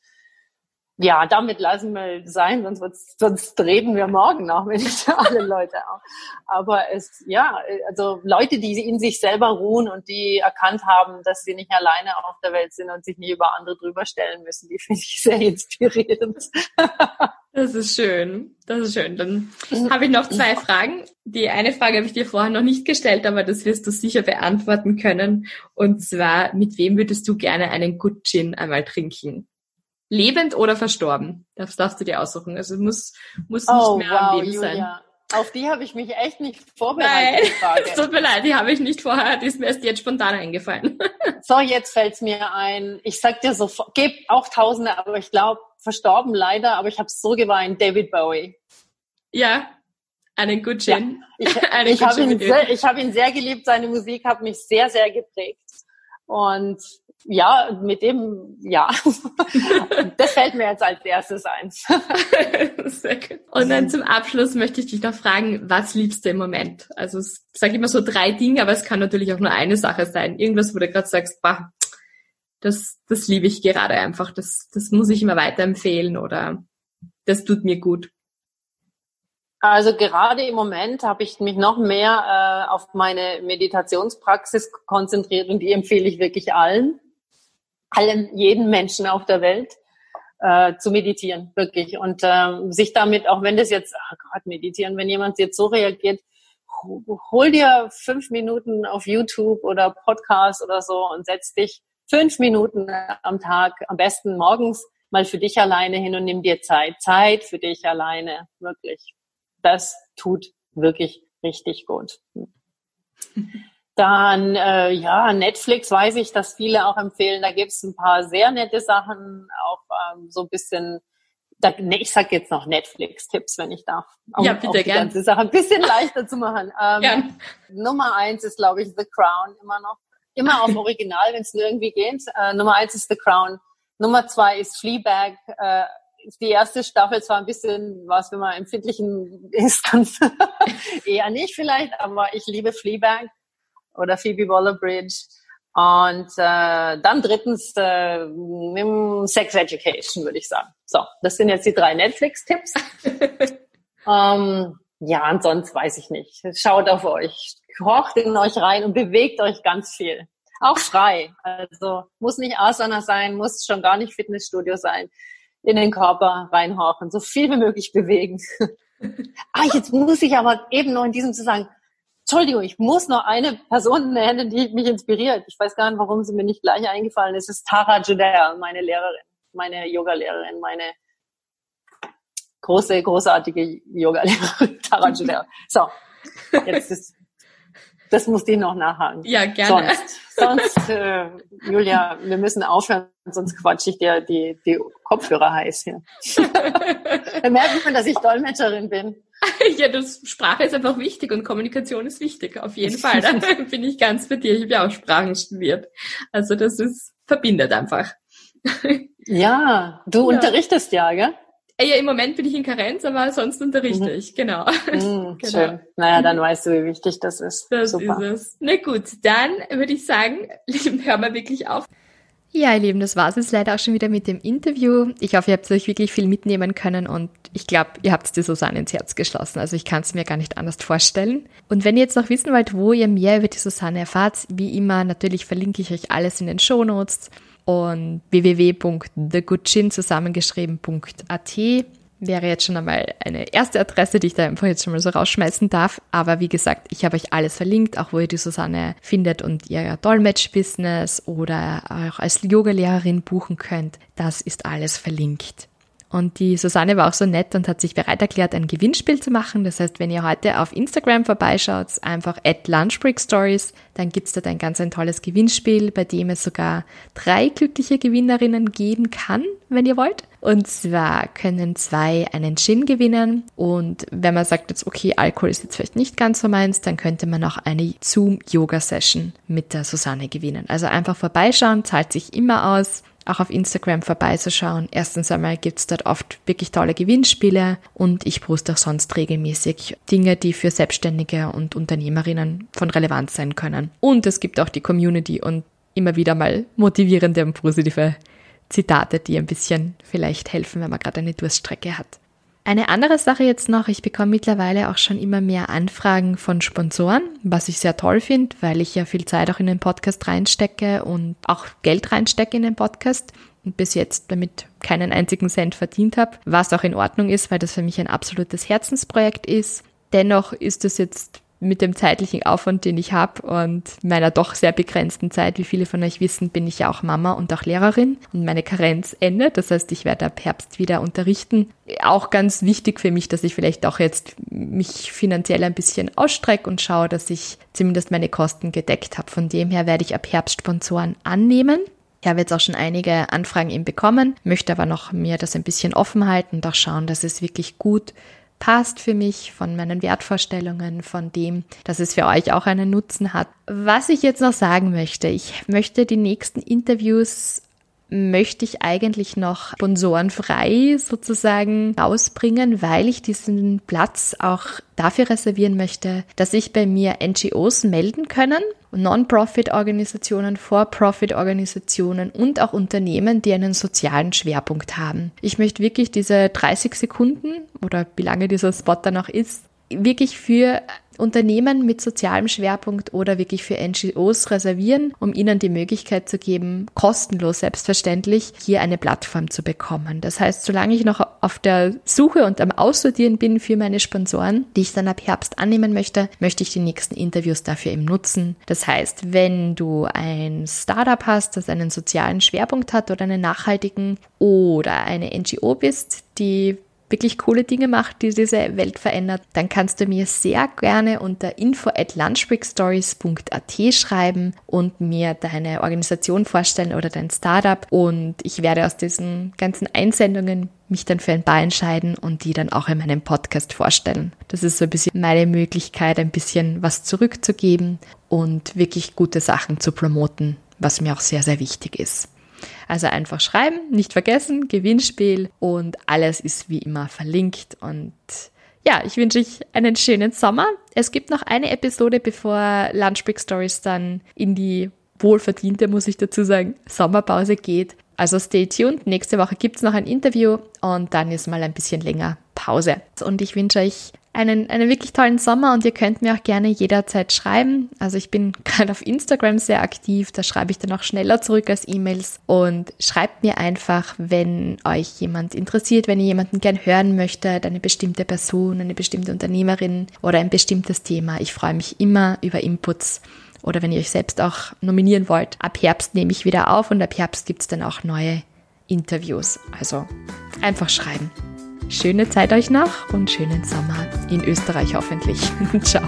ja, damit lassen wir sein, sonst, sonst reden wir morgen noch, ich alle Leute auch. Aber es, ja, also Leute, die in sich selber ruhen und die erkannt haben, dass sie nicht alleine auf der Welt sind und sich nie über andere drüber stellen müssen, die finde ich sehr inspirierend. Das ist schön. Das ist schön. Dann habe ich noch zwei Fragen. Die eine Frage habe ich dir vorher noch nicht gestellt, aber das wirst du sicher beantworten können. Und zwar, mit wem würdest du gerne einen Gin einmal trinken? Lebend oder verstorben? Das darfst du dir aussuchen. Also muss, muss nicht oh, mehr wow, am Leben Julia. sein. Auf die habe ich mich echt nicht vorbereitet. Nein, tut mir leid, die habe ich nicht vorher, die ist mir erst jetzt spontan eingefallen. so, jetzt fällt's mir ein. Ich sag dir so, gebe auch Tausende, aber ich glaube, verstorben leider, aber ich habe so geweint, David Bowie. Ja, einen Gutschein. Ja, ich, ich habe ihn, sehr, ich hab ihn sehr geliebt, seine Musik hat mich sehr, sehr geprägt. Und ja, mit dem, ja. das fällt mir jetzt als erstes ein. Sehr gut. Und dann zum Abschluss möchte ich dich noch fragen, was liebst du im Moment? Also ich sage immer so drei Dinge, aber es kann natürlich auch nur eine Sache sein. Irgendwas, wo du gerade sagst, bah, das, das liebe ich gerade einfach. Das, das muss ich immer weiterempfehlen oder das tut mir gut. Also gerade im Moment habe ich mich noch mehr äh, auf meine Meditationspraxis konzentriert und die empfehle ich wirklich allen allen, jeden Menschen auf der Welt äh, zu meditieren, wirklich. Und ähm, sich damit, auch wenn das jetzt, oh Gott, meditieren, wenn jemand jetzt so reagiert, hol dir fünf Minuten auf YouTube oder Podcast oder so und setz dich fünf Minuten am Tag, am besten morgens mal für dich alleine hin und nimm dir Zeit. Zeit für dich alleine, wirklich. Das tut wirklich richtig gut. Dann, äh, ja, Netflix weiß ich, dass viele auch empfehlen. Da gibt's ein paar sehr nette Sachen, auch ähm, so ein bisschen, da, nee, ich sag jetzt noch Netflix-Tipps, wenn ich darf. Um, ja, bitte, gerne. ganze Sache ein bisschen leichter zu machen. Ähm, ja. Nummer eins ist, glaube ich, The Crown immer noch. Immer auf Original, wenn es irgendwie geht. Äh, Nummer eins ist The Crown. Nummer zwei ist Fleabag. Äh, die erste Staffel zwar ein bisschen was, wenn man empfindlichen ist, dann eher nicht vielleicht, aber ich liebe Fleabag oder Phoebe Waller-Bridge. Und äh, dann drittens äh, Sex Education, würde ich sagen. So, das sind jetzt die drei Netflix-Tipps. ähm, ja, und sonst weiß ich nicht. Schaut auf euch, kocht in euch rein und bewegt euch ganz viel. Auch frei. Also muss nicht Asana sein, muss schon gar nicht Fitnessstudio sein. In den Körper reinhorchen, so viel wie möglich bewegen. ah, jetzt muss ich aber eben noch in diesem Zusammenhang Entschuldigung, ich muss noch eine Person nennen, die mich inspiriert. Ich weiß gar nicht, warum sie mir nicht gleich eingefallen ist. Es ist Tara Juder, meine Lehrerin, meine Yoga-Lehrerin, meine große, großartige Yoga-Lehrerin, Tara Juder. So, jetzt ist, das muss ich noch nachhaken. Ja, gerne. Sonst, sonst äh, Julia, wir müssen aufhören, sonst quatsche ich dir die, die Kopfhörer heiß hier. Dann merkt man, dass ich Dolmetscherin bin. ja, das Sprache ist einfach wichtig und Kommunikation ist wichtig, auf jeden Fall. Da bin ich ganz bei dir. Ich habe ja auch Sprachen studiert. Also das ist, verbindet einfach. ja, du ja. unterrichtest ja, gell? Äh, ja, im Moment bin ich in Karenz, aber sonst unterrichte mhm. ich, genau. Mhm, genau. Schön. Naja, dann weißt du, wie wichtig das ist. Das Super. ist es. Na gut, dann würde ich sagen, hören wir wirklich auf. Ja, ihr Lieben, das war es jetzt leider auch schon wieder mit dem Interview. Ich hoffe, ihr habt euch wirklich viel mitnehmen können und ich glaube, ihr habt dir Susanne ins Herz geschlossen. Also ich kann es mir gar nicht anders vorstellen. Und wenn ihr jetzt noch wissen wollt, wo ihr mehr über die Susanne erfahrt, wie immer, natürlich verlinke ich euch alles in den Shownotes und www.thegutchin zusammengeschrieben.at wäre jetzt schon einmal eine erste Adresse, die ich da einfach jetzt schon mal so rausschmeißen darf. Aber wie gesagt, ich habe euch alles verlinkt, auch wo ihr die Susanne findet und ihr Dolmetsch-Business oder auch als Yoga-Lehrerin buchen könnt. Das ist alles verlinkt. Und die Susanne war auch so nett und hat sich bereit erklärt, ein Gewinnspiel zu machen. Das heißt, wenn ihr heute auf Instagram vorbeischaut, einfach at Lunchbreak dann gibt's dort ein ganz ein tolles Gewinnspiel, bei dem es sogar drei glückliche Gewinnerinnen geben kann, wenn ihr wollt. Und zwar können zwei einen Gin gewinnen. Und wenn man sagt jetzt, okay, Alkohol ist jetzt vielleicht nicht ganz so meins, dann könnte man auch eine Zoom-Yoga-Session mit der Susanne gewinnen. Also einfach vorbeischauen, zahlt sich immer aus auch auf Instagram vorbeizuschauen. Erstens einmal gibt's dort oft wirklich tolle Gewinnspiele und ich poste auch sonst regelmäßig Dinge, die für Selbstständige und Unternehmerinnen von Relevanz sein können. Und es gibt auch die Community und immer wieder mal motivierende und positive Zitate, die ein bisschen vielleicht helfen, wenn man gerade eine Durststrecke hat. Eine andere Sache jetzt noch, ich bekomme mittlerweile auch schon immer mehr Anfragen von Sponsoren, was ich sehr toll finde, weil ich ja viel Zeit auch in den Podcast reinstecke und auch Geld reinstecke in den Podcast und bis jetzt damit keinen einzigen Cent verdient habe, was auch in Ordnung ist, weil das für mich ein absolutes Herzensprojekt ist. Dennoch ist es jetzt mit dem zeitlichen Aufwand, den ich habe und meiner doch sehr begrenzten Zeit, wie viele von euch wissen, bin ich ja auch Mama und auch Lehrerin und meine Karenz endet. Das heißt, ich werde ab Herbst wieder unterrichten. Auch ganz wichtig für mich, dass ich vielleicht auch jetzt mich finanziell ein bisschen ausstrecke und schaue, dass ich zumindest meine Kosten gedeckt habe. Von dem her werde ich ab Herbst Sponsoren annehmen. Ich habe jetzt auch schon einige Anfragen eben bekommen, möchte aber noch mir das ein bisschen offen halten und auch schauen, dass es wirklich gut passt für mich, von meinen Wertvorstellungen, von dem, dass es für euch auch einen Nutzen hat. Was ich jetzt noch sagen möchte, ich möchte die nächsten Interviews möchte ich eigentlich noch sponsorenfrei sozusagen rausbringen, weil ich diesen Platz auch dafür reservieren möchte, dass sich bei mir NGOs melden können, Non-Profit-Organisationen, For-Profit-Organisationen und auch Unternehmen, die einen sozialen Schwerpunkt haben. Ich möchte wirklich diese 30 Sekunden oder wie lange dieser Spot dann auch ist, wirklich für Unternehmen mit sozialem Schwerpunkt oder wirklich für NGOs reservieren, um ihnen die Möglichkeit zu geben, kostenlos selbstverständlich hier eine Plattform zu bekommen. Das heißt, solange ich noch auf der Suche und am Aussortieren bin für meine Sponsoren, die ich dann ab Herbst annehmen möchte, möchte ich die nächsten Interviews dafür eben nutzen. Das heißt, wenn du ein Startup hast, das einen sozialen Schwerpunkt hat oder einen nachhaltigen oder eine NGO bist, die wirklich coole Dinge macht, die diese Welt verändert, dann kannst du mir sehr gerne unter info at lunchbreakstories.at schreiben und mir deine Organisation vorstellen oder dein Startup und ich werde aus diesen ganzen Einsendungen mich dann für ein paar entscheiden und die dann auch in meinem Podcast vorstellen. Das ist so ein bisschen meine Möglichkeit, ein bisschen was zurückzugeben und wirklich gute Sachen zu promoten, was mir auch sehr, sehr wichtig ist. Also einfach schreiben, nicht vergessen, Gewinnspiel und alles ist wie immer verlinkt und ja, ich wünsche euch einen schönen Sommer. Es gibt noch eine Episode, bevor Lunch Break Stories dann in die wohlverdiente, muss ich dazu sagen, Sommerpause geht. Also stay tuned. Nächste Woche gibt es noch ein Interview und dann ist mal ein bisschen länger Pause. Und ich wünsche euch einen, einen wirklich tollen Sommer und ihr könnt mir auch gerne jederzeit schreiben. Also ich bin gerade auf Instagram sehr aktiv, da schreibe ich dann auch schneller zurück als E-Mails und schreibt mir einfach, wenn euch jemand interessiert, wenn ihr jemanden gern hören möchtet, eine bestimmte Person, eine bestimmte Unternehmerin oder ein bestimmtes Thema. Ich freue mich immer über Inputs oder wenn ihr euch selbst auch nominieren wollt. Ab Herbst nehme ich wieder auf und ab Herbst gibt es dann auch neue Interviews. Also einfach schreiben. Schöne Zeit euch noch und schönen Sommer in Österreich hoffentlich. Ciao.